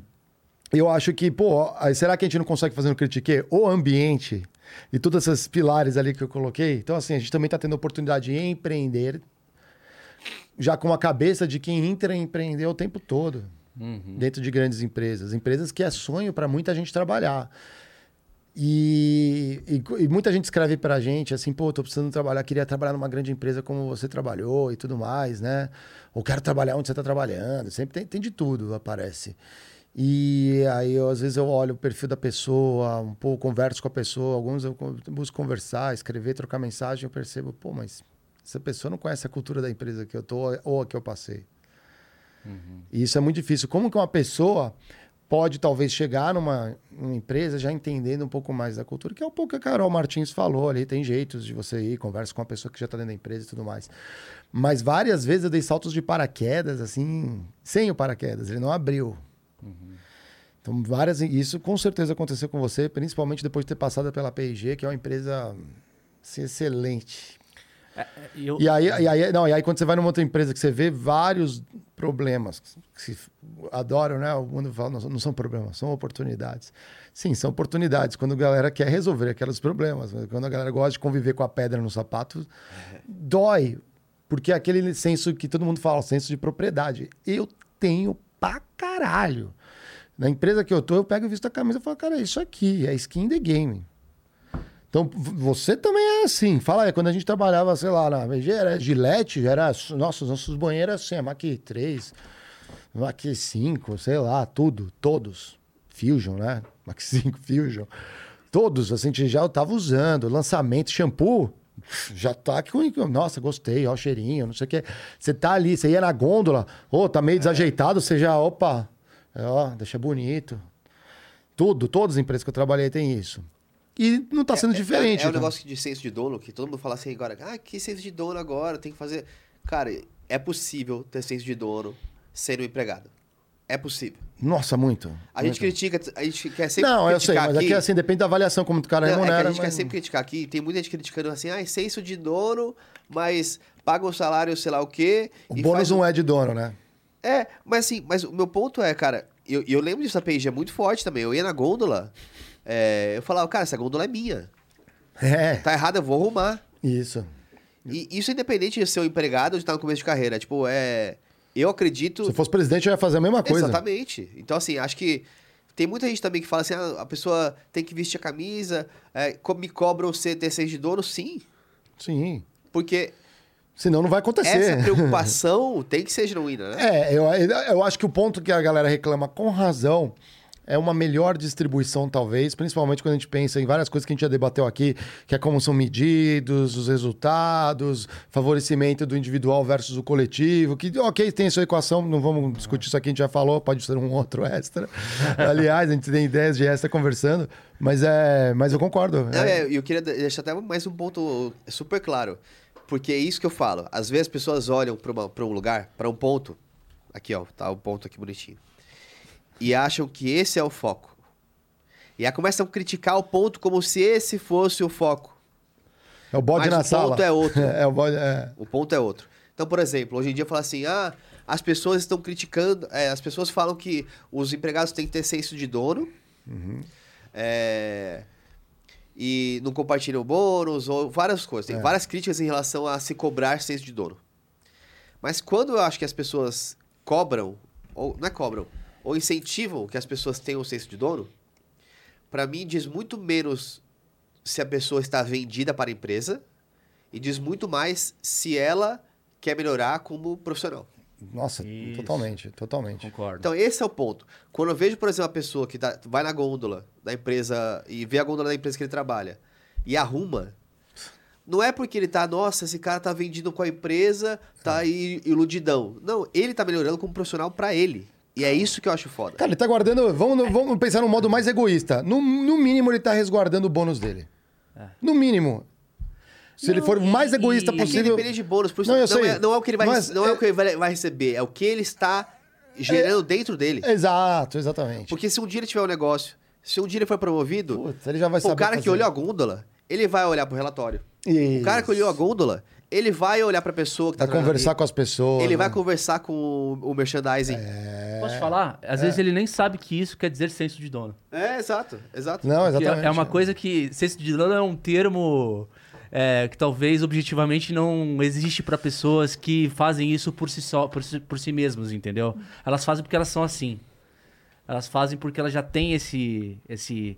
eu acho que, pô, será que a gente não consegue fazer no critique o ambiente e todos esses pilares ali que eu coloquei? Então assim, a gente também tá tendo a oportunidade de empreender já com a cabeça de quem entra em empreender o tempo todo. Dentro de grandes empresas, empresas que é sonho para muita gente trabalhar. E, e, e muita gente escreve pra gente assim, pô, tô precisando trabalhar, queria trabalhar numa grande empresa como você trabalhou e tudo mais, né? Ou quero trabalhar onde você tá trabalhando. Sempre tem, tem de tudo, aparece. E aí, eu, às vezes, eu olho o perfil da pessoa, um pouco converso com a pessoa, alguns eu co- busco conversar, escrever, trocar mensagem, eu percebo, pô, mas essa pessoa não conhece a cultura da empresa que eu tô ou a que eu passei. E isso é muito difícil. Como que uma pessoa pode talvez chegar numa, numa empresa já entendendo um pouco mais da cultura, que é um pouco que a Carol Martins falou ali, tem jeitos de você ir, conversa com uma pessoa que já está dentro da empresa e tudo mais. Mas várias vezes eu dei saltos de paraquedas, assim, sem o paraquedas, ele não abriu. Então, várias. Isso com certeza aconteceu com você, principalmente depois de ter passado pela P&G, que é uma empresa assim, excelente. E eu- E aí, e, aí, não, e aí, quando você vai numa outra empresa que você vê vários problemas, que se adoram, né? O mundo fala, não, não são problemas, são oportunidades. Sim, são oportunidades. Quando a galera quer resolver aqueles problemas, né? quando a galera gosta de conviver com a pedra no sapato, dói. Porque é aquele senso que todo mundo fala, o senso de propriedade. Eu tenho pra caralho. Na empresa que eu tô, eu pego e visto a camisa e falo, cara, é isso aqui, é skin the game. Então, você também é assim. Fala aí, quando a gente trabalhava, sei lá, na VG, era Gillette, era. Nossa, os nossos banheiros assim, a Mach 3, Mach 5, sei lá, tudo, todos. Fusion, né? Mach 5 Fusion. Todos, assim, a gente já tava usando. Lançamento, shampoo, já tá com. Nossa, gostei, ó, o cheirinho, não sei o quê. Você tá ali, você ia na gôndola, ô, tá meio desajeitado, você já, opa, ó, deixa bonito. Tudo, todas as empresas que eu trabalhei têm isso. E não tá sendo diferente. É, é um negócio de senso de dono, que todo mundo fala assim agora, ah, que senso de dono agora, tem que fazer. Cara, é possível ter senso de dono sendo um empregado. É possível. Nossa, muito. A muito. gente critica, a gente quer sempre Não, eu sei, mas aqui. aqui assim, depende da avaliação como o cara Não, é que remunera. a gente quer mas- sempre criticar aqui, tem muita gente criticando assim, ah, senso de dono, mas paga um salário, sei lá o quê. O bônus faz um- não é de dono, né? É, mas assim, mas o meu ponto é, cara, eu, eu lembro disso da P&G é muito forte também. Eu ia na gôndola, é, eu falava, cara, essa gôndola é minha. É, Tá errado, eu vou arrumar. isso. E isso independente de ser um empregado ou de estar no começo de carreira. Tipo, é. Eu acredito. Se eu fosse presidente, eu ia fazer a mesma coisa. Exatamente. Então, assim, acho que tem muita gente também que fala assim: ah, a pessoa tem que vestir a camisa, é, me cobram ser ter seis de dono, sim. Sim. Porque Senão não vai acontecer. essa preocupação tem que ser genuína, né? É, eu, eu acho que o ponto que a galera reclama com razão é uma melhor distribuição, talvez, principalmente quando a gente pensa em várias coisas que a gente já debateu aqui, que é como são medidos, os resultados, favorecimento do individual versus o coletivo, que, ok, tem sua equação, não vamos discutir isso aqui, a gente já falou, pode ser um outro extra. Aliás, a gente tem ideias de extra conversando, mas, é, mas eu concordo. Não, É, é, eu queria de- deixar até mais um ponto super claro. Porque é isso que eu falo. Às vezes as pessoas olham para um lugar, para um ponto. Aqui, ó, tá o ponto aqui bonitinho. E acham que esse é o foco. E aí começam a criticar o ponto como se esse fosse o foco. é o bode mas na o sala. ponto é outro. é o bode. É. O ponto é outro. Então, por exemplo, hoje em dia fala assim: ah, as pessoas estão criticando. é, as pessoas falam que os empregados têm que ter senso de dono. é, e não compartilham bônus, ou várias coisas. Tem várias críticas em relação a se cobrar senso de dono. Mas quando eu acho que as pessoas cobram, ou não é cobram, ou incentivam que as pessoas tenham senso de dono, para mim diz muito menos se a pessoa está vendida para a empresa e diz muito mais se ela quer melhorar como profissional. Nossa, Isso. totalmente, totalmente. Concordo. Então, esse é o ponto. Quando eu vejo, por exemplo, uma pessoa que tá- vai na gôndola da empresa e vê a gôndola da empresa que ele trabalha e arruma, não é porque ele tá, nossa, esse cara tá vendido com a empresa, tá aí iludidão. Não, ele tá melhorando como profissional para ele. E é isso que eu acho foda. Cara, ele tá guardando. Vamos, vamos pensar no modo mais egoísta. No, no mínimo, ele tá resguardando o bônus dele. No mínimo. Se ele Não, for o mais egoísta e- É que possível. independente de bônus, por isso Não, eu não, sei. é, não é o que ele vai, Mas não é, é- o que ele vai, vai receber, é o que ele está gerando dentro dele. Exato, exatamente. Porque se um dia ele tiver um negócio, se um dia ele for promovido, Putz, ele já vai pô, saber. o cara que fazer. olhou a gôndola, ele vai olhar pro relatório. O Isso. cara que olhou a gôndola, ele vai olhar pra pessoa que tá Vai conversar ali. com as pessoas. Ele vai né? conversar com o, o merchandising. Posso falar? Às vezes ele nem sabe que isso quer dizer senso de dono. É, exato, exato. Não, Que exatamente. é uma coisa que senso de dono é um termo é, que talvez objetivamente não existe pra pessoas que fazem isso por si só, por si, por si mesmos, entendeu? Elas fazem porque elas são assim. Elas fazem porque elas já têm esse, esse,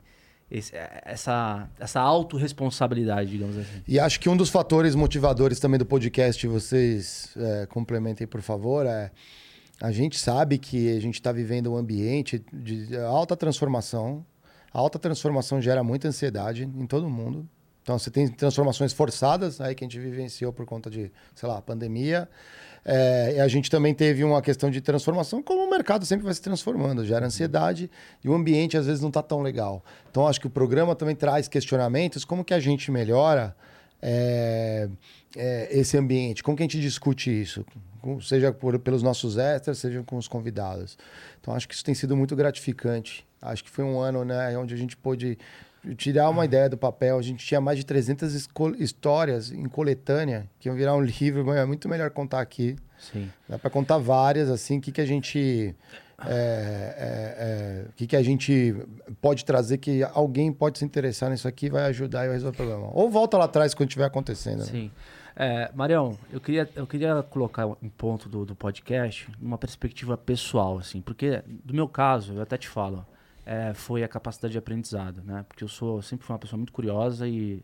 esse- essa, essa autorresponsabilidade, digamos assim. E acho que um dos fatores motivadores também do podcast, vocês é, complementem, por favor, é. A gente sabe que a gente está vivendo um ambiente de alta transformação. A alta transformação gera muita ansiedade em todo mundo. Então, você tem transformações forçadas aí que a gente vivenciou por conta de, sei lá, pandemia. É, a gente também teve uma questão de transformação, como o mercado sempre vai se transformando, gera ansiedade e o ambiente às vezes não está tão legal. Então, acho que o programa também traz questionamentos, como que a gente melhora é, é, esse ambiente? Como que a gente discute isso? Seja por- pelos nossos extras, seja com os convidados. Então, acho que isso tem sido muito gratificante. Acho que foi um ano né, onde a gente pôde tirar uma ideia do papel. A gente tinha mais de 300 esco- histórias em coletânea, que iam virar um livro, mas é muito melhor contar aqui. Sim. Dá para contar várias, assim, o que, que a gente. é, é, é, que, que a gente pode trazer que alguém pode se interessar nisso aqui e vai ajudar e vai resolver o problema. Ou volta lá atrás quando estiver acontecendo. né? Sim. É, Marião, eu queria, eu queria colocar um ponto do, do podcast numa perspectiva pessoal, assim, porque do meu caso, eu até te falo, é, foi a capacidade de aprendizado, né? Porque eu sou sempre fui uma pessoa muito curiosa e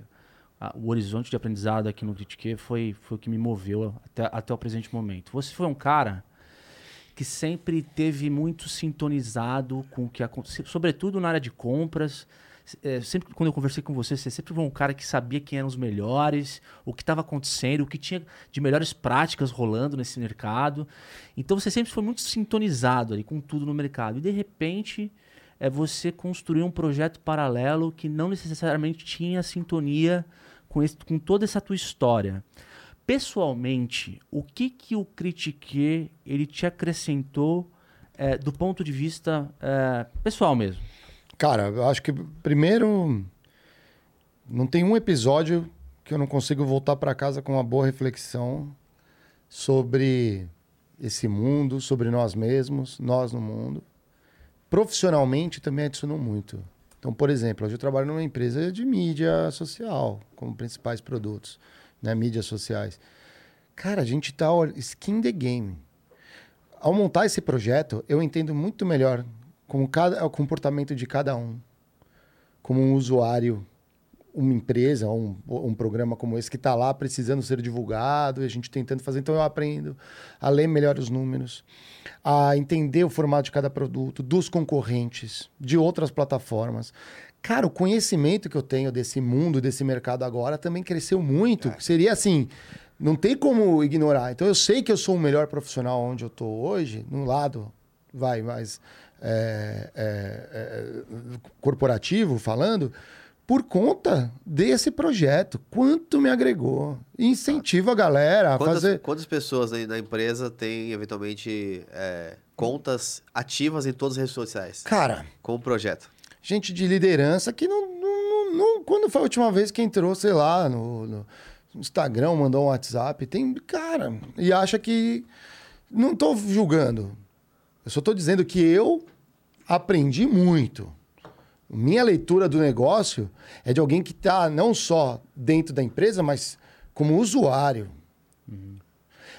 a- o horizonte de aprendizado aqui no Critique foi, foi o que me moveu até, até o presente momento. Você foi um cara que sempre teve muito sintonizado com o que aconteceu, sobretudo na área de compras. É, sempre quando eu conversei com você, você sempre foi um cara que sabia quem eram os melhores, o que estava acontecendo, o que tinha de melhores práticas rolando nesse mercado. Então você sempre foi muito sintonizado ali com tudo no mercado. E de repente, é você construiu um projeto paralelo que não necessariamente tinha sintonia com, esse- com toda essa tua história. Pessoalmente, o que que o Critique ele te acrescentou é, do ponto de vista é, pessoal mesmo? Cara, eu acho que primeiro não tem um episódio que eu não consigo voltar para casa com uma boa reflexão sobre esse mundo, sobre nós mesmos, nós no mundo. Profissionalmente também adicionou muito. Então, por exemplo, hoje eu trabalho numa empresa de mídia social, como principais produtos, né, mídias sociais. Cara, a gente tá skin the game. Ao montar esse projeto, eu entendo muito melhor como cada, o comportamento de cada um. Como um usuário, uma empresa, um, um programa como esse que está lá precisando ser divulgado, e a gente tentando fazer. Então eu aprendo a ler melhor os números, a entender o formato de cada produto, dos concorrentes, de outras plataformas. Cara, o conhecimento que eu tenho desse mundo, desse mercado agora, também cresceu muito. Seria assim, não tem como ignorar. Então eu sei que eu sou o melhor profissional onde eu estou hoje, no lado, vai, mais é, é, é, corporativo falando, por conta desse projeto. Quanto me agregou. Incentivo a galera a Quantas, fazer. quantas pessoas aí na empresa têm, eventualmente, é, contas ativas em todas as redes sociais? Cara, Com o projeto. gente de liderança que não, não- não- Quando foi a última vez que entrou, sei lá, no, no Instagram, mandou um WhatsApp, tem. Cara, e acha que. Não tô julgando. Eu só tô dizendo que eu aprendi muito. Minha leitura do negócio é de alguém que está não só dentro da empresa, mas como usuário.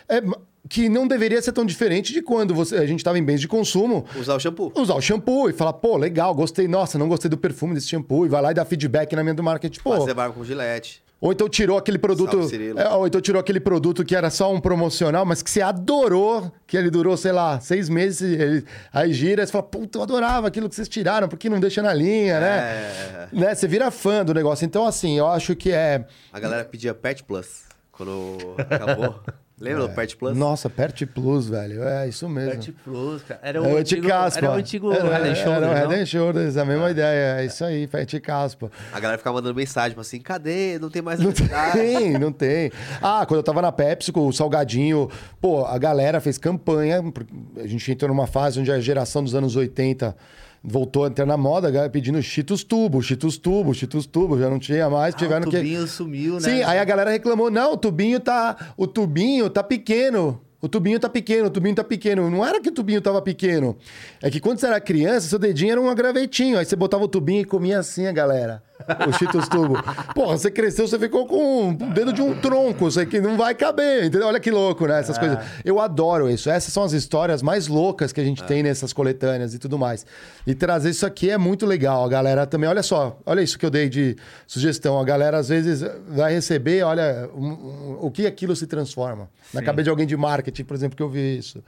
É, que não deveria ser tão diferente de quando você, a gente estava em bens de consumo Usar o shampoo. usar o shampoo e falar, pô, legal, gostei, nossa, não gostei do perfume desse shampoo, e vai lá e dá feedback na minha do marketing, pô. Fazer barba com gilete. Ou então tirou aquele produto. Salve. É, ou então tirou aquele produto que era só um promocional, mas que você adorou, que ele durou, sei lá, seis meses, ele- aí gira, e você fala, puta, eu adorava aquilo que vocês tiraram, por que não deixa na linha, né? É. né? Você vira fã do negócio. Então, assim, eu acho que é. A galera pedia Pet Plus quando acabou. Lembra do Pet Plus? Nossa, Pert Plus, velho. É isso mesmo. Pet Plus, cara. Era É o o antigo, Caspa. era o antigo era, Head Shoulders, Era o Head Shoulders, a mesma ideia. É isso aí, Pet Caspa. A galera ficava mandando mensagem, tipo assim, cadê? Não tem mais Não tem, não tem. Ah, quando eu tava na Pepsi com o Salgadinho, pô, a galera fez campanha. porque A gente entrou numa fase onde a geração dos anos 80 voltou a entrar na moda, a galera pedindo Cheetos Tubo, Cheetos Tubo, Cheetos Tubo, já não tinha mais, Ah, tiveram o que... tubinho sumiu, né? Sim, aí a galera reclamou, não, o tubinho tá, o tubinho tá pequeno. O tubinho tá pequeno, o tubinho tá pequeno. Não era que o tubinho tava pequeno. É que quando você era criança, seu dedinho era um gravetinho. Aí você botava o tubinho e comia assim a galera. O Cheetos Tubo. Porra, você cresceu, você ficou com o dedo de um tronco. Isso aqui não vai caber, entendeu? Olha que louco, né? Essas coisas. Eu adoro isso. Essas são as histórias mais loucas que a gente tem nessas coletâneas e tudo mais. E trazer isso aqui é muito legal. A galera também, olha só, olha isso que eu dei de sugestão. A galera às vezes vai receber, olha, um- um- o que aquilo se transforma. Na cabeça de alguém de marketing, por exemplo, que eu vi isso.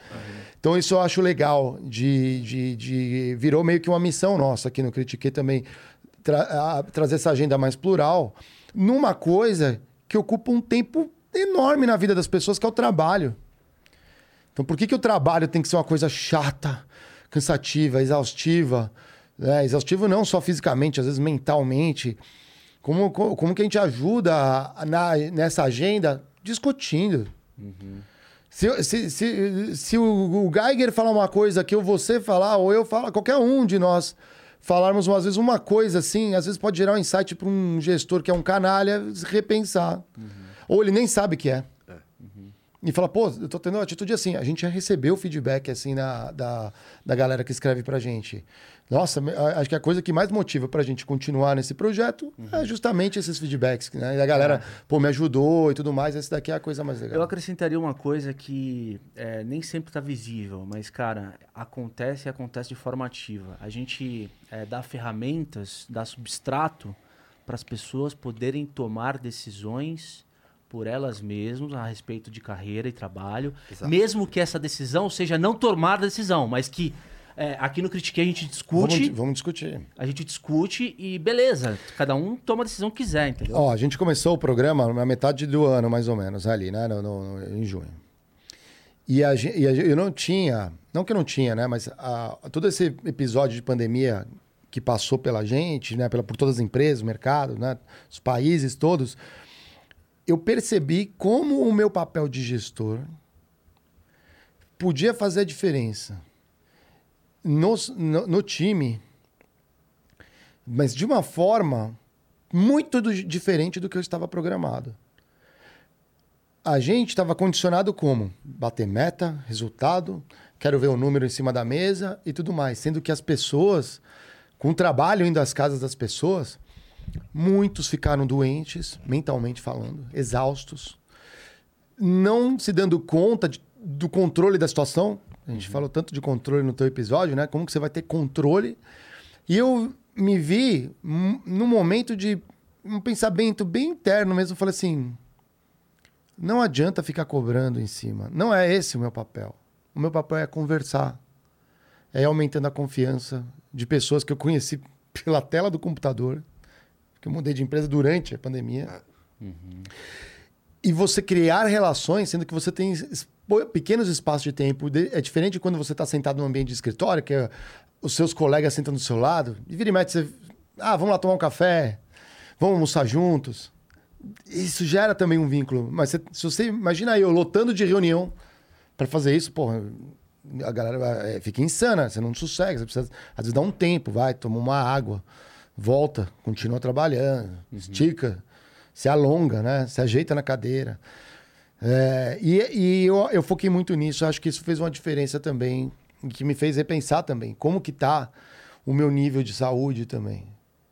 Então, isso eu acho legal. De, de, de- Virou meio que uma missão nossa aqui no Critique também. Tra- a- trazer essa agenda mais plural numa coisa que ocupa um tempo enorme na vida das pessoas, que é o trabalho. Então, por que, que o trabalho tem que ser uma coisa chata, cansativa, exaustiva? né? Exaustivo não só fisicamente, às vezes mentalmente. Como, co- como que a gente ajuda na, nessa agenda discutindo. Se, se, se, se o, o Geiger falar uma coisa que eu você falar, ou eu falar, qualquer um de nós falarmos às vezes uma coisa assim, às vezes pode gerar um insight para um gestor que é um canalha repensar. Ou ele nem sabe que é. E fala, pô, eu tô tendo uma atitude assim. A gente já recebeu feedback assim na, da, da galera que escreve pra gente. Nossa, a- acho que a coisa que mais motiva pra gente continuar nesse projeto é justamente esses feedbacks, né? E a galera, pô, me ajudou e tudo mais. Essa daqui é a coisa mais legal. Eu acrescentaria uma coisa que é, nem sempre está visível, mas, cara, acontece e acontece de forma ativa. A gente é, dá ferramentas, dá substrato para as pessoas poderem tomar decisões por elas mesmas a respeito de carreira e trabalho, mesmo que essa decisão seja não tomar decisão, mas que é, aqui no Critiquei a gente discute, Vamos, vamos discutir. a gente discute e beleza, cada um toma a decisão que quiser, entendeu? Ó, a gente começou o programa na metade do ano, mais ou menos, ali, né? No, no- em junho. E, a, e a eu não tinha, não que eu não tinha, né? Mas a- todo esse episódio de pandemia que passou pela gente, né? Pela, por todas as empresas, o mercado, né? Os países todos, eu percebi como o meu papel de gestor podia fazer a diferença no, no time, mas de uma forma muito do- diferente do que eu estava programado. A gente estava condicionado como bater meta, resultado, quero ver o número em cima da mesa e tudo mais, sendo que as pessoas, com o trabalho indo às casas das pessoas, muitos ficaram doentes, mentalmente falando, exaustos, não se dando conta de- do controle da situação. A gente falou tanto de controle no teu episódio, né? Como que você vai ter controle? E eu me vi num momento de um pensamento bem interno mesmo. Eu falei assim: não adianta ficar cobrando em cima. Não é esse o meu papel. O meu papel é conversar. É aumentando a confiança de pessoas que eu conheci pela tela do computador. Que eu mudei de empresa durante a pandemia. E você criar relações, sendo que você tem pequenos espaços de tempo. É diferente de quando você está sentado num ambiente de escritório, que é, os seus colegas sentam do seu lado, e vira e mete você. Ah, vamos lá tomar um café, vamos almoçar juntos. Isso gera também um vínculo. Mas você- se você imagina eu lotando de reunião para fazer isso, porra, a galera é, fica insana, você não sossega, você precisa, às vezes dá um tempo, vai, toma uma água, volta, continua trabalhando, estica, se alonga, né? Se ajeita na cadeira. É, e e eu, eu foquei muito nisso, acho que isso fez uma diferença também, que me fez repensar também como que tá o meu nível de saúde também.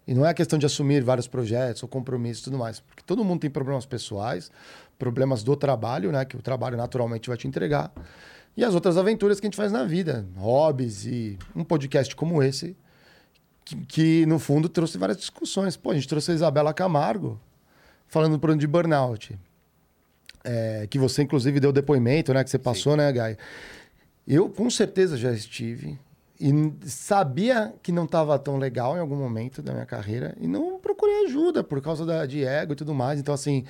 E não é questão de assumir vários projetos ou compromissos e tudo mais, porque todo mundo tem problemas pessoais, problemas do trabalho, né, que o trabalho naturalmente vai te entregar, e as outras aventuras que a gente faz na vida, hobbies e um podcast como esse, que, que, no fundo trouxe várias discussões. Pô, a gente trouxe a Isabela Camargo falando de burnout. É, que você, inclusive, deu depoimento, né? Que você passou, né, Gai? Eu, com certeza, já estive. E sabia que não estava tão legal em algum momento da minha carreira. E não procurei ajuda por causa da, de ego e tudo mais. Então, assim...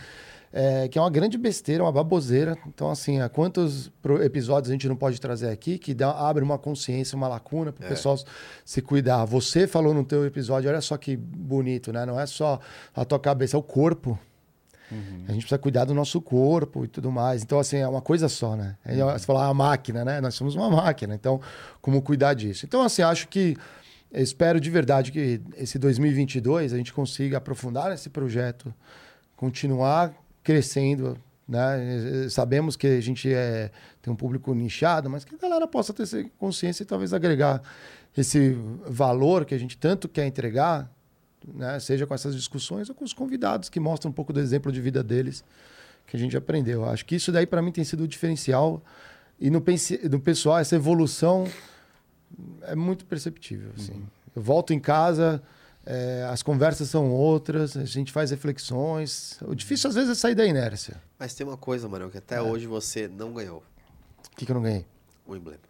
é, que é uma grande besteira, uma baboseira. Então, assim, há quantos episódios a gente não pode trazer aqui que dá, abre uma consciência, uma lacuna para o pessoal se cuidar. Você falou no teu episódio, olha só que bonito, né? Não é só a tua cabeça, é o corpo. A gente precisa cuidar do nosso corpo e tudo mais. Então, assim, é uma coisa só, né? Aí, Você fala a máquina, né? Nós somos uma máquina. Então, como cuidar disso? Então, assim, acho que espero de verdade que esse 2022 a gente consiga aprofundar esse projeto, continuar crescendo, né? Sabemos que a gente é, tem um público nichado, mas que a galera possa ter essa consciência e talvez agregar esse valor que a gente tanto quer entregar né? seja com essas discussões ou com os convidados que mostram um pouco do exemplo de vida deles que a gente aprendeu. Acho que isso daí para mim tem sido o diferencial e no, no pessoal essa evolução é muito perceptível. Assim. Eu volto em casa, é, as conversas são outras, a gente faz reflexões. O difícil às vezes é sair da inércia. Mas tem uma coisa, mano, que até hoje você não ganhou O que, que eu não ganhei? o emblema.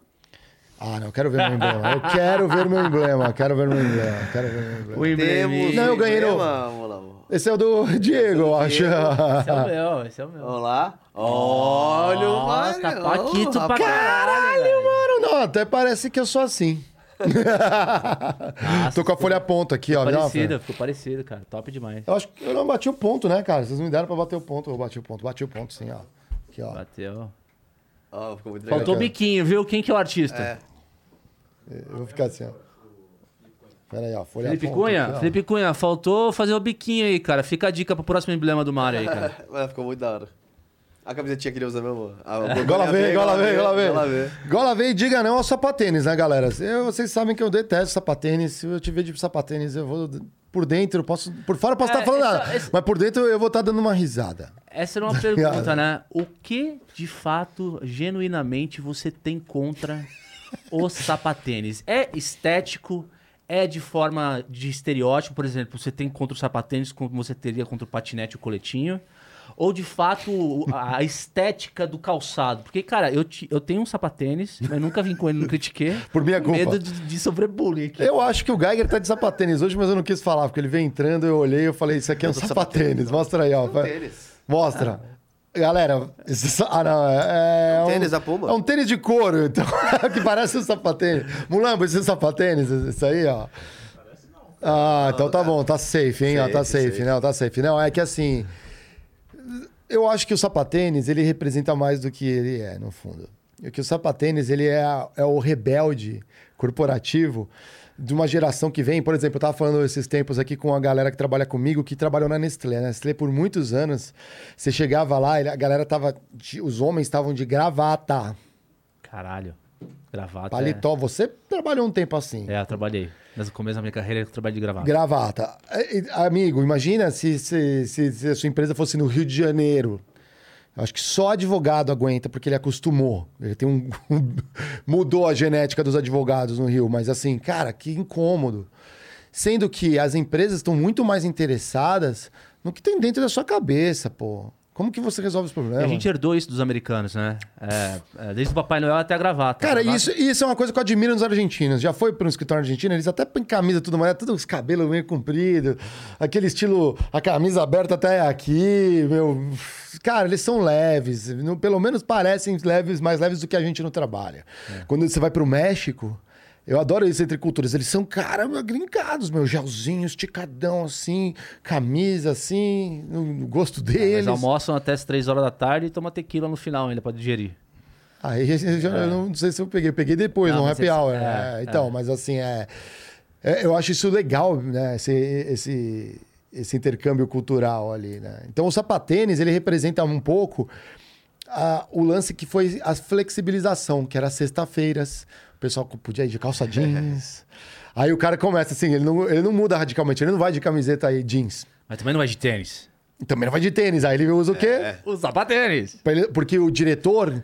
Ah, não, eu quero ver meu emblema. Eu quero ver meu emblema. Quero ver meu emblema. Quero ver meu emblema. O embleminha. Não, eu ganhei no- emblema. Vamos lá. vamos- Esse é o do Diego, eu acho. Esse é o meu, esse é o meu. Vamos lá. Olha o Ó, Mário. tá paquito pra rapaz. caralho, velho. Mano, não, até parece que eu sou assim. Tô com a folha ponta aqui, ó. Parecido, ficou parecido, cara. Top demais. Eu acho que eu não bati o ponto, né, cara? Vocês não me deram pra bater o ponto. Eu bati o ponto. Bati o ponto, sim, ó. Aqui, ó. Bateu. Ó, ficou muito legal. Faltou o biquinho, viu? Quem que é o artista? É. Eu vou ficar assim, ó. Pera aí, ó. Folha Felipe ponta Cunha? aqui, ó. Felipe Cunha, faltou fazer o biquinho aí, cara. Fica a dica pro próximo emblema do Mário aí, cara. Mas ficou muito da hora. A camisetinha que ele usa mesmo. A Gola V, gola V, gola V. Gola V. Gola V e diga não ao sapatênis, né, galera? Eu- vocês sabem que eu detesto sapatênis. Se eu te ver de sapatênis, eu vou por dentro, eu posso. Por fora eu posso É, estar falando essa- nada. essa- Mas por dentro eu vou estar dando uma risada. Essa era uma pergunta, né? O que, de fato, genuinamente, você tem contra o sapatênis? É estético? É de forma de estereótipo, por exemplo, você tem contra o sapatênis como você teria contra o patinete e o coletinho? Ou de fato a estética do calçado? Porque, cara, eu, ti- eu tenho um sapatênis, mas nunca vim com ele no critiquei. Por minha culpa. medo de, de sofrer bullying aqui. Eu acho que o Geiger tá de sapatênis hoje, mas eu não quis falar, porque ele veio entrando, eu olhei eu falei, isso aqui é um de sapatênis. Mostra aí, ó. Mostra. Galera, esse ah, não, é, é Um tênis da Puma. É um tênis de couro, então, que parece um sapatênis. Mulambo, esse é sapatênis, isso aí, ó. Ah, então tá bom, tá safe, hein? ó, tá Safe, safe, safe. não, tá safe. Não, é que assim, eu acho que o sapatênis, ele representa mais do que ele é, no fundo. E que o sapatênis, ele é, é o rebelde corporativo de uma geração que vem. Por exemplo, eu tava falando esses tempos aqui com a galera que trabalha comigo, que trabalhou na Nestlé. A Nestlé, por muitos anos, você chegava lá, a galera tava... de- os homens estavam de gravata, Caralho. Gravata. paletó. Você trabalhou um tempo assim. É, é eu trabalhei. No começo da minha carreira, eu trabalhei de gravata. Gravata. É, é, Amigo, imagina se, se, se- se a sua empresa fosse no Rio de Janeiro. Acho que só advogado aguenta, porque ele acostumou. Ele tem um. mudou a genética dos advogados no Rio, mas assim, cara, que incômodo. Sendo que as empresas estão muito mais interessadas no que tem dentro da sua cabeça, pô. Como que você resolve os E problemas? a gente herdou isso dos americanos, né? É, é, desde o Papai Noel até a gravata. Cara, gravata- isso, isso é uma coisa que eu admiro nos argentinos. Já foi para um escritório argentino, eles até põem camisa tudo mais, todos os cabelos meio compridos, aquele estilo, a camisa aberta até aqui, meu. Cara, eles são leves, pelo menos parecem leves, mais leves do que a gente no trabalho. Quando você vai para o México, eu adoro isso entre culturas. Eles são, cara, gringados, meu, gelzinho, esticadão assim, camisa assim, no, no gosto Eles deles. almoçam até as 3 horas da tarde e tomam tequila no final ainda pra digerir. Aí eu, já- eu não sei se eu peguei, eu peguei depois, Não, no mas happy esse- hour. é, é, então, mas assim, é, é, Eu acho isso legal, né? Esse, esse, esse intercâmbio cultural ali, né? Então o sapatênis, ele representa um pouco a- o lance que foi a flexibilização, que era as sexta-feiras. O pessoal podia ir de calça jeans. Aí o cara começa assim, ele não, ele não muda radicalmente, ele não vai de camiseta e jeans. Mas também não vai de tênis. Também não vai de tênis. Aí ele usa o quê? O sapatênis. Pra ele- Porque o diretor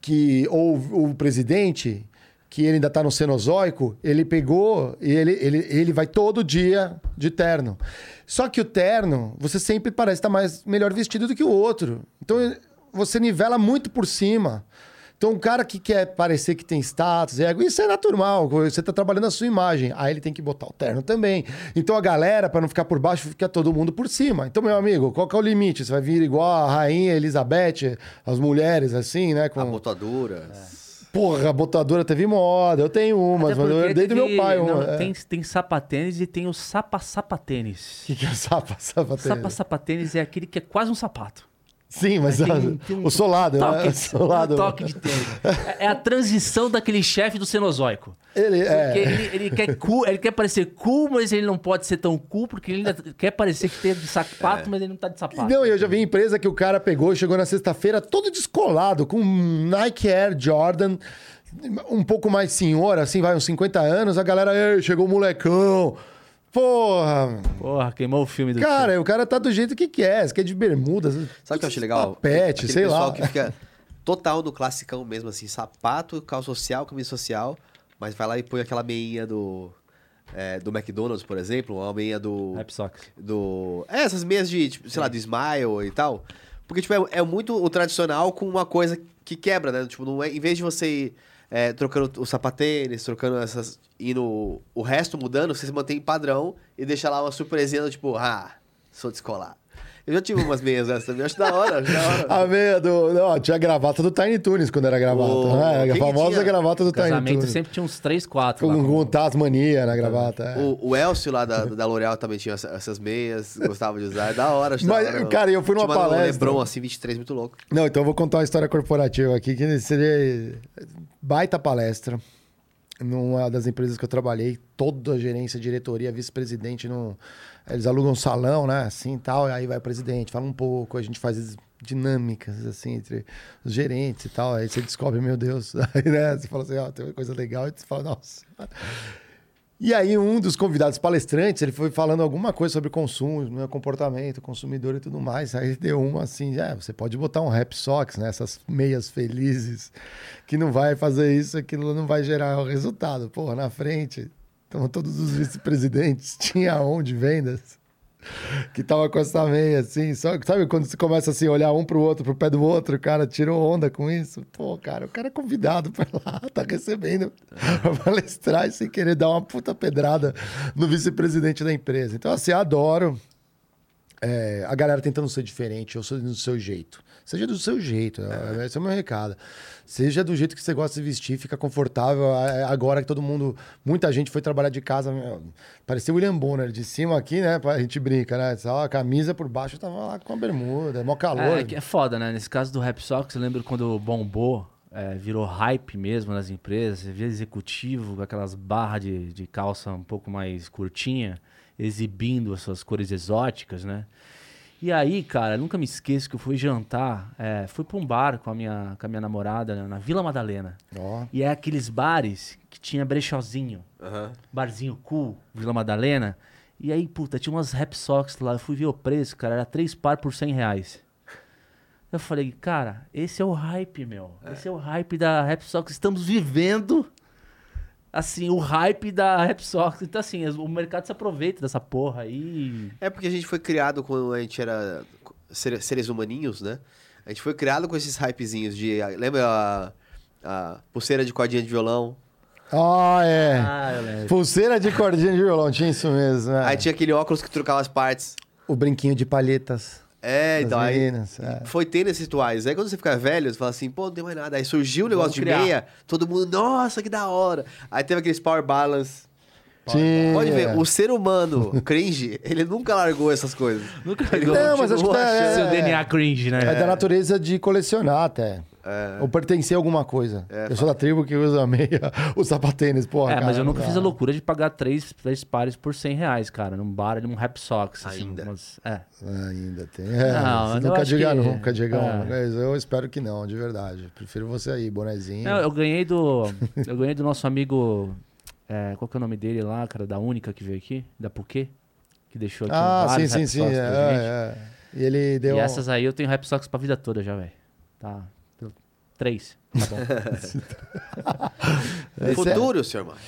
que ou o presidente que ele ainda tá no Cenozoico, ele pegou e ele, ele, ele vai todo dia de terno. Só que o terno, você sempre parece estar mais melhor vestido do que o outro. Então você nivela muito por cima. Então, um cara que quer parecer que tem status, ego, isso é natural. Você tá trabalhando a sua imagem. Aí ele tem que botar o terno também. Então, a galera, para não ficar por baixo, fica todo mundo por cima. Então, meu amigo, qual que é o limite? Você vai vir igual a rainha Elizabeth, as mulheres, assim, né? Com... A botadura. Porra, a botadora teve moda. Eu tenho umas, mas eu herdei do meu pai. não, Uma. É. tem, tem sapatênis e tem o sapa-sapatênis. O que, que é sapa, sapa tênis? Sapa-sapatênis é aquele que é quase um sapato. Sim, mas Tem- ah, tem um o solado, toque, né? O solado. um toque de tênis. É- É a transição daquele chefe do Cenozoico. Ele, Porque é. ele, ele quer cool, ele quer parecer cool, mas ele não pode ser tão cool, porque ele ainda quer parecer que tem de sapato, mas ele não tá de sapato. Não, eu já vi empresa que o cara pegou, chegou na sexta-feira todo descolado, com um Nike Air Jordan, um pouco mais senhor, assim, vai, uns 50 anos, a galera, chegou o molecão. Porra, Porra, queimou o filme do cara, o cara tá do jeito que quer, você quer de bermuda. Sabe o que eu achei legal? Papete, Aquele sei pessoal lá. que fica total no classicão mesmo, assim, sapato, calça social, camisa social, mas vai lá e põe aquela meinha do, é, do McDonald's, por exemplo, uma meia do... Rap Socks. do é, essas meias de, tipo, sei lá, do Smile e tal. Porque, tipo, é, é muito o tradicional com uma coisa que quebra, né? Tipo, não é, em vez de você ir é, trocando o sapatênis, trocando essas... indo o resto mudando, você se mantém padrão e deixa lá uma surpresinha, tipo, ah, sou descolado. Eu já tive umas meias dessas também, acho da hora, acho da hora. A meia do. Não, tinha a gravata do Tiny Toons quando era gravata. Ô, né? A famosa tinha? gravata do Tiny Casamento Toons. sempre tinha uns 3, 4. Com, com Tasmania na gravata. é. O, o Elcio lá da, da L'Oréal também tinha essa- essas meias, gostava de usar. É da hora, acho da Mas, hora. cara, eu fui numa Tinha palestra. Lebron, assim, 23, muito louco. Não, então eu vou contar uma história corporativa aqui, que seria baita palestra. Numa das empresas que eu trabalhei, toda a gerência, diretoria, vice-presidente, num- eles alugam um salão, né? Assim e tal, e aí vai o presidente, fala um pouco, a gente faz dinâmicas, assim, entre os gerentes e tal. Aí você descobre, meu Deus, aí, né? Você fala assim, ó, tem uma coisa legal, e você fala, nossa. E aí, um dos convidados palestrantes, ele foi falando alguma coisa sobre consumo, né, comportamento, consumidor e tudo mais. Aí deu uma assim, é, você pode botar um rap socks, né? Essas meias felizes, que não vai fazer isso, aquilo não vai gerar o resultado. Porra, na frente, então todos os vice-presidentes, tinha um de vendas que tava com essa meia, assim, só, sabe quando você começa assim, olhar um pro outro, pro pé do outro, o cara tirou onda com isso? Pô, cara, o cara é convidado pra lá, tá recebendo pra palestrar e sem querer dar uma puta pedrada no vice-presidente da empresa. Então, assim, adoro é, a galera tentando ser diferente, ou do seu jeito. Seja do seu jeito, é. esse é o meu recado. Seja do jeito que você gosta de vestir, fica confortável. É, Agora que todo mundo, muita gente foi trabalhar de casa, meu, parecia o William Bonner, de cima aqui, né? A gente brinca, né? Só a camisa por baixo tava lá com a bermuda, mó calor. É, que é foda, né? Nesse caso do Rap Socks, eu lembro quando bombou, é, virou hype mesmo nas empresas. Você via executivo com aquelas barras de, de calça um pouco mais curtinha, exibindo as suas cores exóticas, né? E aí, cara, nunca me esqueço que eu fui jantar, é, fui pra um bar com a minha, com a minha namorada né, na Vila Madalena. Ó. E é aqueles bares que tinha brechozinho, Aham. barzinho cool, Vila Madalena. E aí, puta, tinha umas rap socks lá. Eu fui ver o preço, cara, era três par por 100 reais. Eu falei, cara, esse é o hype, meu. Esse é o hype da rap socks. Estamos vivendo, assim, o hype da rap socks. Então, assim, o mercado se aproveita dessa porra aí. É porque a gente foi criado quando a gente era ser- seres humaninhos, né? A gente foi criado com esses hypezinhos de. Lembra a, a pulseira de cordinha de violão? Ah, é. Ah, lembro. Pulseira de cordinha de violão, tinha isso mesmo. né? Aí tinha aquele óculos que trocava as partes. O brinquinho de palhetas. É, então aí. meninas, é. Foi tendo esses rituais. Aí quando você fica velho, você fala assim, pô, não tem mais nada. Aí surgiu o negócio de meia, todo mundo, nossa, que da hora. Aí teve aqueles power balance. Tinha. Pode ver, o ser humano cringe, ele nunca largou essas coisas. Nunca Ele Não, mas acho que é- achando- Seu DNA cringe, né? É da natureza de colecionar até. Ou pertencer a alguma coisa. eu sou da tribo que usa meia, o sapatênis, porra. É, mas cara, eu nunca não fiz a loucura de pagar três, três pares por 100 reais, cara, num bar, num rap socks. Assim, Ainda. umas- é. Ainda tem. É, Não, mas nunca diga que- nunca, Diegão. é. Mas Eu espero que não, de verdade. Prefiro você aí, bonezinho. Não, eu ganhei do. Eu ganhei do nosso amigo. é, qual que é o nome dele lá, cara? Da única que veio aqui? Da Puquê? Que deixou aqui ah, sim, vários sim, sim. socks É, é. E ele deu. E um- essas aí eu tenho rap socks pra vida toda já, velho. Tá. Três. Tá bom. É- Futuro, senhor Mário.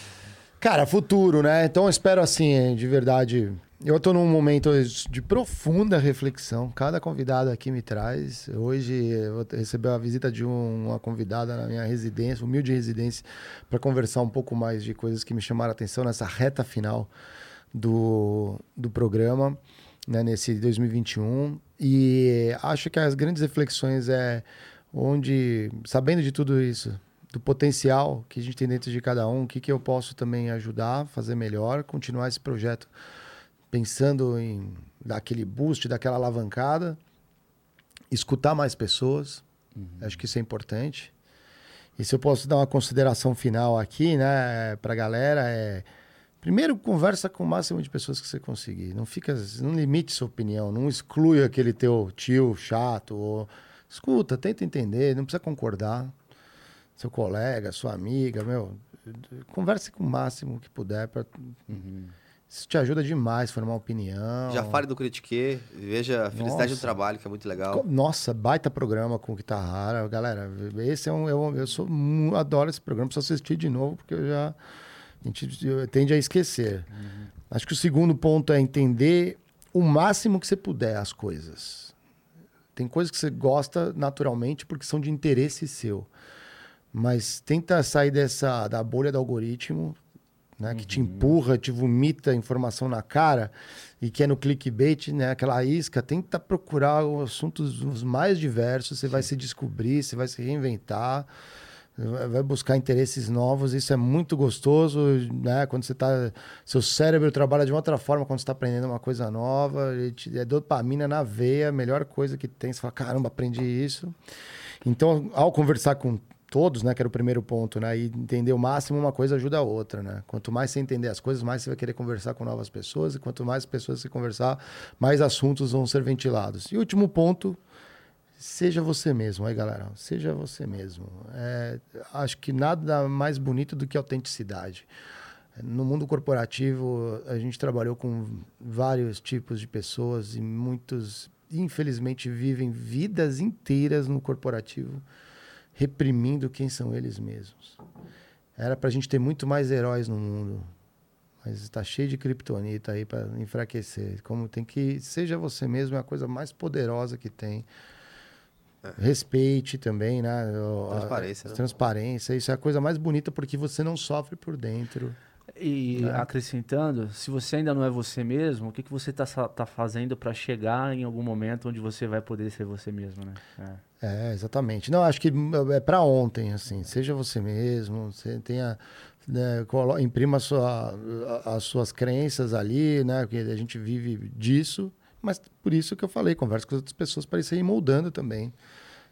Cara, futuro, né? Então eu espero assim, de verdade. Eu tô num momento de profunda reflexão. Cada convidado aqui me traz. Hoje eu vou receber a visita de um- uma convidada na minha residência, humilde residência, para conversar um pouco mais de coisas que me chamaram a atenção nessa reta final do, do programa, né, nesse 2021. E acho que as grandes reflexões é onde, sabendo de tudo isso, do potencial que a gente tem dentro de cada um, o que, que eu posso também ajudar, fazer melhor, continuar esse projeto pensando em dar aquele boost, daquela alavancada, escutar mais pessoas, acho que isso é importante. E se eu posso dar uma consideração final aqui, né, pra galera, é primeiro conversa com o máximo de pessoas que você conseguir. Não fica, não limite sua opinião, não exclui aquele teu tio chato ou escuta, tenta entender, não precisa concordar. Seu colega, sua amiga, meu, converse com o máximo que puder pra... Isso te ajuda demais formar opinião. Já fale do Critique, veja a felicidade do Nossa. trabalho, que é muito legal. Nossa, baita programa com Guitarrara. Galera, esse é um. Eu, eu sou, adoro esse programa, preciso assistir de novo, porque eu já. A gente eu- tende a esquecer. Acho que o segundo ponto é entender o máximo que você puder as coisas. Tem coisas que você gosta naturalmente porque são de interesse seu. Mas tenta sair dessa da bolha do algoritmo, né? Que te empurra, te vomita informação na cara e que é no clickbait, né? Aquela isca, tenta procurar os assuntos os mais diversos, você vai se descobrir, você vai se reinventar, vai buscar interesses novos, isso é muito gostoso, né? Quando você tá... Seu cérebro trabalha de uma outra forma quando você está aprendendo uma coisa nova, te- é dopamina na veia, melhor coisa que tem, você fala, caramba, aprendi isso. Então, ao conversar com todos, né, que era o primeiro ponto, né, e entender o máximo, uma coisa ajuda a outra, né? Quanto mais você entender as coisas, mais você vai querer conversar com novas pessoas, e quanto mais pessoas você conversar, mais assuntos vão ser ventilados. E último ponto, seja você mesmo, aí galera, seja você mesmo. É, acho que nada mais bonito do que autenticidade. No mundo corporativo, a gente trabalhou com vários tipos de pessoas e muitos, infelizmente, vivem vidas inteiras no corporativo reprimindo quem são eles mesmos. Era pra gente ter muito mais heróis no mundo, mas está cheio de criptonita aí para enfraquecer. Como tem que seja você mesmo é a coisa mais poderosa que tem. Respeite também, né? O- a- Transparência, né? Transparência, isso é a coisa mais bonita porque você não sofre por dentro. E acrescentando, se você ainda não é você mesmo, o que, que você tá, sa- tá fazendo para chegar em algum momento onde você vai poder ser você mesmo, né? É. É, exatamente. Não, acho que é para ontem, assim. Seja você mesmo, você tenha. Né, imprima a sua, a- as suas crenças ali, né? Porque a gente vive disso, mas por isso que eu falei, conversa com as outras pessoas para isso ir moldando também.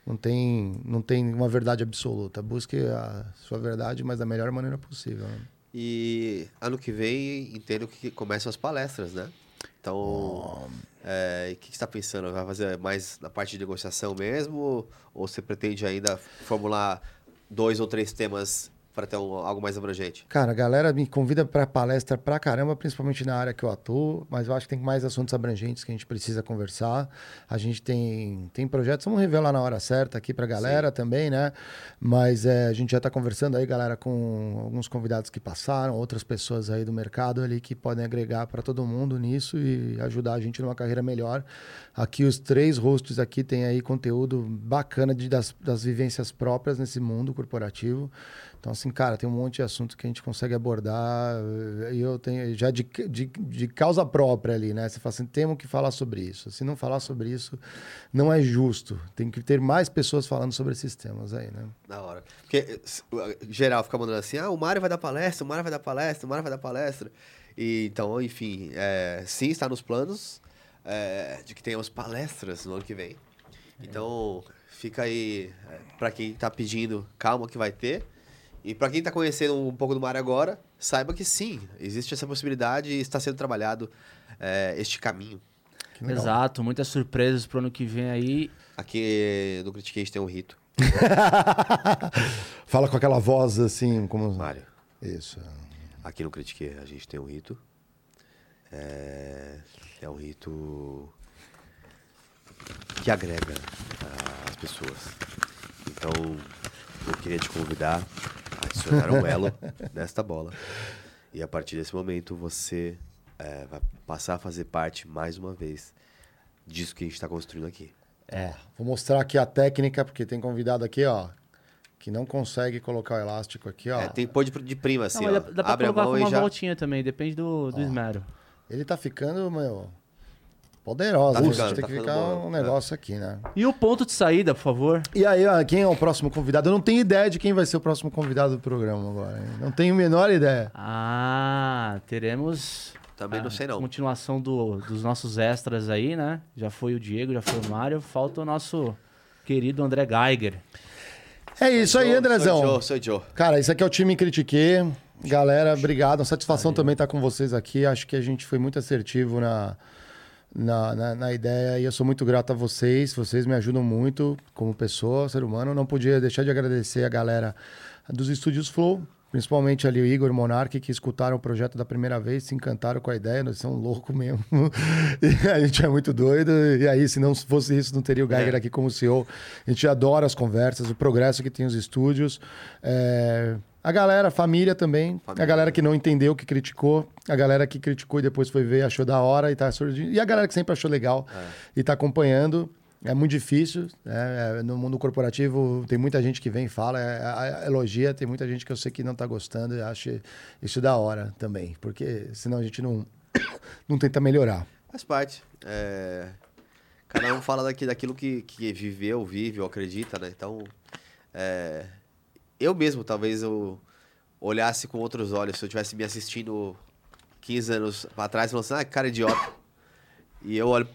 Não tem, não tem uma verdade absoluta. Busque a sua verdade, mas da melhor maneira possível. né? E ano que vem, entendo que começam as palestras, né? Então, é, o que que você está pensando? Vai fazer mais na parte de negociação mesmo? Ou você pretende ainda formular dois ou três temas para ter um- algo mais abrangente? Cara, a galera me convida para palestra pra caramba, principalmente na área que eu atuo, mas eu acho que tem mais assuntos abrangentes que a gente precisa conversar. A gente tem, tem projetos, vamos revelar na hora certa aqui pra galera também, né? Mas é, a gente já tá conversando aí, galera, com alguns convidados que passaram, outras pessoas aí do mercado ali que podem agregar para todo mundo nisso e ajudar a gente numa carreira melhor. Aqui os três hosts aqui têm aí conteúdo bacana de, das, das vivências próprias nesse mundo corporativo. Então, assim, cara, tem um monte de assunto que a gente consegue abordar. eh, E eu tenho já de, de, de causa própria ali, né? Você fala assim, temos que falar sobre isso. Se não falar sobre isso, não é justo. Tem que ter mais pessoas falando sobre esses temas aí, né? Da hora. Porque eh, geral fica mandando assim, ah, o Mário vai dar palestra, o Mário vai dar palestra, o Mário vai dar palestra. E, então, enfim, é, sim, está nos planos é, de que tenhamos palestras no ano que vem. Então, fica aí, é, para quem tá pedindo, calma que vai ter. E para quem tá conhecendo um pouco do Mário agora, saiba que sim, existe essa possibilidade e está sendo trabalhado é, este caminho. Exato, muitas surpresas pro ano que vem aí. Aqui no Critiquei a gente tem um rito. Fala com aquela voz assim, como. Mário, Isso. Aqui no Critique a gente tem um rito. É, é um rito que agrega ah, as pessoas. Então, eu queria te convidar a adicionar um elo nesta bola. E a partir desse momento você é, vai passar a fazer parte, mais uma vez, disso que a gente está construindo aqui. É. Vou mostrar aqui a técnica, porque tem convidado aqui, ó, que não consegue colocar o elástico aqui, ó. É, tem pôr de, de prima, assim, Não, ó. dá, dá pra Abre a colocar com mão uma e já... voltinha também, depende do, do esmero. Ele tá ficando, meu, poderosa. Tá hein? ficando, tem tá que ficar bom, um é. negócio aqui, né? E o ponto de saída, por favor? E aí, ó, quem é o próximo convidado? Eu não tenho ideia de quem vai ser o próximo convidado do programa agora. hein? Não tenho a menor ideia. Ah, teremos. Também a não sei, não. Continuação do, dos nossos extras aí, né? Já foi o Diego, já foi o Mário. Falta o nosso querido André Geiger. É isso aí, Sou- Andrezão. Sou Joe, sou Joe. Cara, isso aqui é o time Critique. Galera, obrigado. Uma satisfação também estar com vocês aqui. Acho que a gente foi muito assertivo na, na, na, na ideia e eu sou muito grato a vocês. Vocês me ajudam muito como pessoa, ser humano. Não podia deixar de agradecer a galera dos estúdios Flow. Principalmente ali o Igor Monark, que escutaram o projeto da primeira vez, se encantaram com a ideia, nós somos loucos mesmo. E a gente é muito doido. E aí, se não fosse isso, não teria o Geiger É. aqui como CEO. A gente adora as conversas, o progresso que tem os estúdios. É, A galera, a família também. Família. A galera que não entendeu, que criticou. A galera que criticou e depois foi ver, achou da hora e tá surgindo. E a galera que sempre achou legal É. e tá acompanhando. É muito difícil. né? É, no mundo corporativo tem muita gente que vem e fala, é, é, elogia, tem muita gente que eu sei que não tá gostando e acha isso da hora também. Porque senão a gente não, não tenta melhorar. Faz parte. É, Cada um fala daqui, daquilo que, que viveu, vive ou acredita, né? Então, é, eu mesmo, talvez eu olhasse com outros olhos se eu tivesse me assistindo 15 anos atrás e falando assim, ah, que cara idiota. E eu olho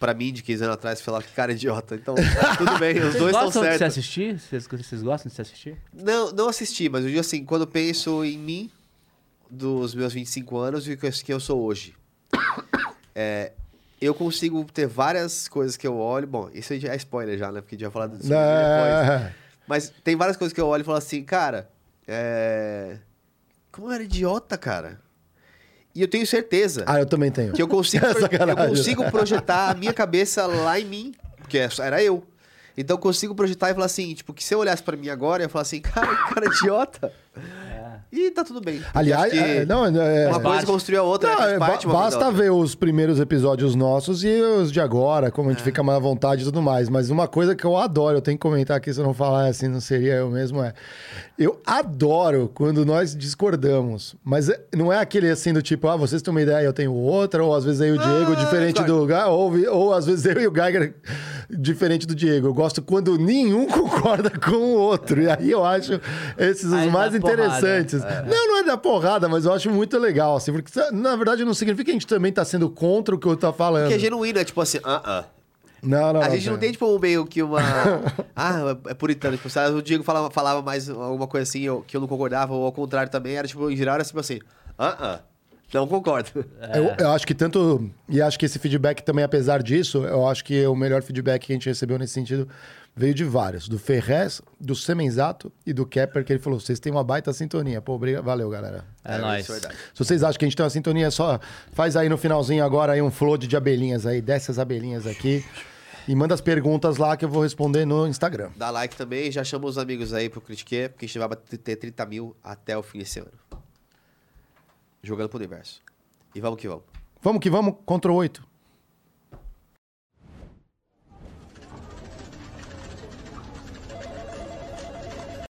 pra, mim de 15 anos atrás e falo, que cara idiota. Então, tudo bem, os Vocês dois estão gostam de se certos. assistir? Vocês, vocês gostam de se assistir? Não, não assisti, mas eu digo assim, quando eu penso em mim, dos meus 25 anos e o que eu- sou hoje. É, eu consigo ter várias coisas que eu olho. Bom, isso aí já é spoiler já, né? Porque a gente vai falar disso depois. É, Mas tem várias coisas que eu olho e falo assim, cara, é... como eu era idiota, cara. E eu tenho certeza Ah, eu também tenho. que eu consigo, eu Sacanagem. consigo projetar a minha cabeça lá em mim, porque era eu. Então eu consigo projetar e falar assim, tipo, que se eu olhasse pra mim agora, eu ia falar assim, cara, que cara idiota. E tá tudo bem. Aliás, é, não, é, uma coisa parte. construiu a outra, Não, né? É, parte basta ver os primeiros episódios nossos e os de agora, como a É. gente fica mais à vontade e tudo mais. Mas uma coisa que eu adoro, eu tenho que comentar aqui, se eu não falar assim, não seria eu mesmo, é. Eu adoro quando nós discordamos. Mas é- não é aquele assim do tipo, ah, vocês têm uma ideia, eu tenho outra, ou às vezes eu e o Diego, Ah, diferente claro. do Ga- ou, ou às vezes eu e o Geiger, diferente do Diego. Eu gosto quando nenhum concorda com o outro. E aí eu acho esses Aí os mais interessantes. Não, não é da porrada, mas eu acho muito legal, assim, porque na verdade não significa que a gente também tá sendo contra o que outro tá falando. Porque é genuíno, é tipo assim, ah, ah. Não, não, A gente não cara. tem, tipo, meio que uma. ah, é puritano. Tipo, sabe, o Diego falava, falava mais alguma coisa assim eu- que eu não concordava, ou ao contrário também. Era tipo, em geral, era tipo assim, ah, ah. Não concordo. Eu, eu acho que tanto. E acho que esse feedback também, apesar disso, eu acho que o melhor feedback que a gente recebeu nesse sentido veio de vários. Do Ferrez, do Semenzato e do Kepper, que ele falou: vocês têm uma baita sintonia. Pô, obrigado. Valeu, galera. É, nóis. isso é verdade. Se vocês acham que a gente tem uma sintonia, só faz aí no finalzinho agora aí um flood de abelhinhas aí, desce as abelhinhas aqui. E manda as perguntas lá que eu vou responder no Instagram. Dá like também, já chama os amigos aí pro Critique, porque a gente vai ter 30 mil até o fim desse ano. Jogando pro universo. E vamos que vamos. Vamos que vamos contra o 8.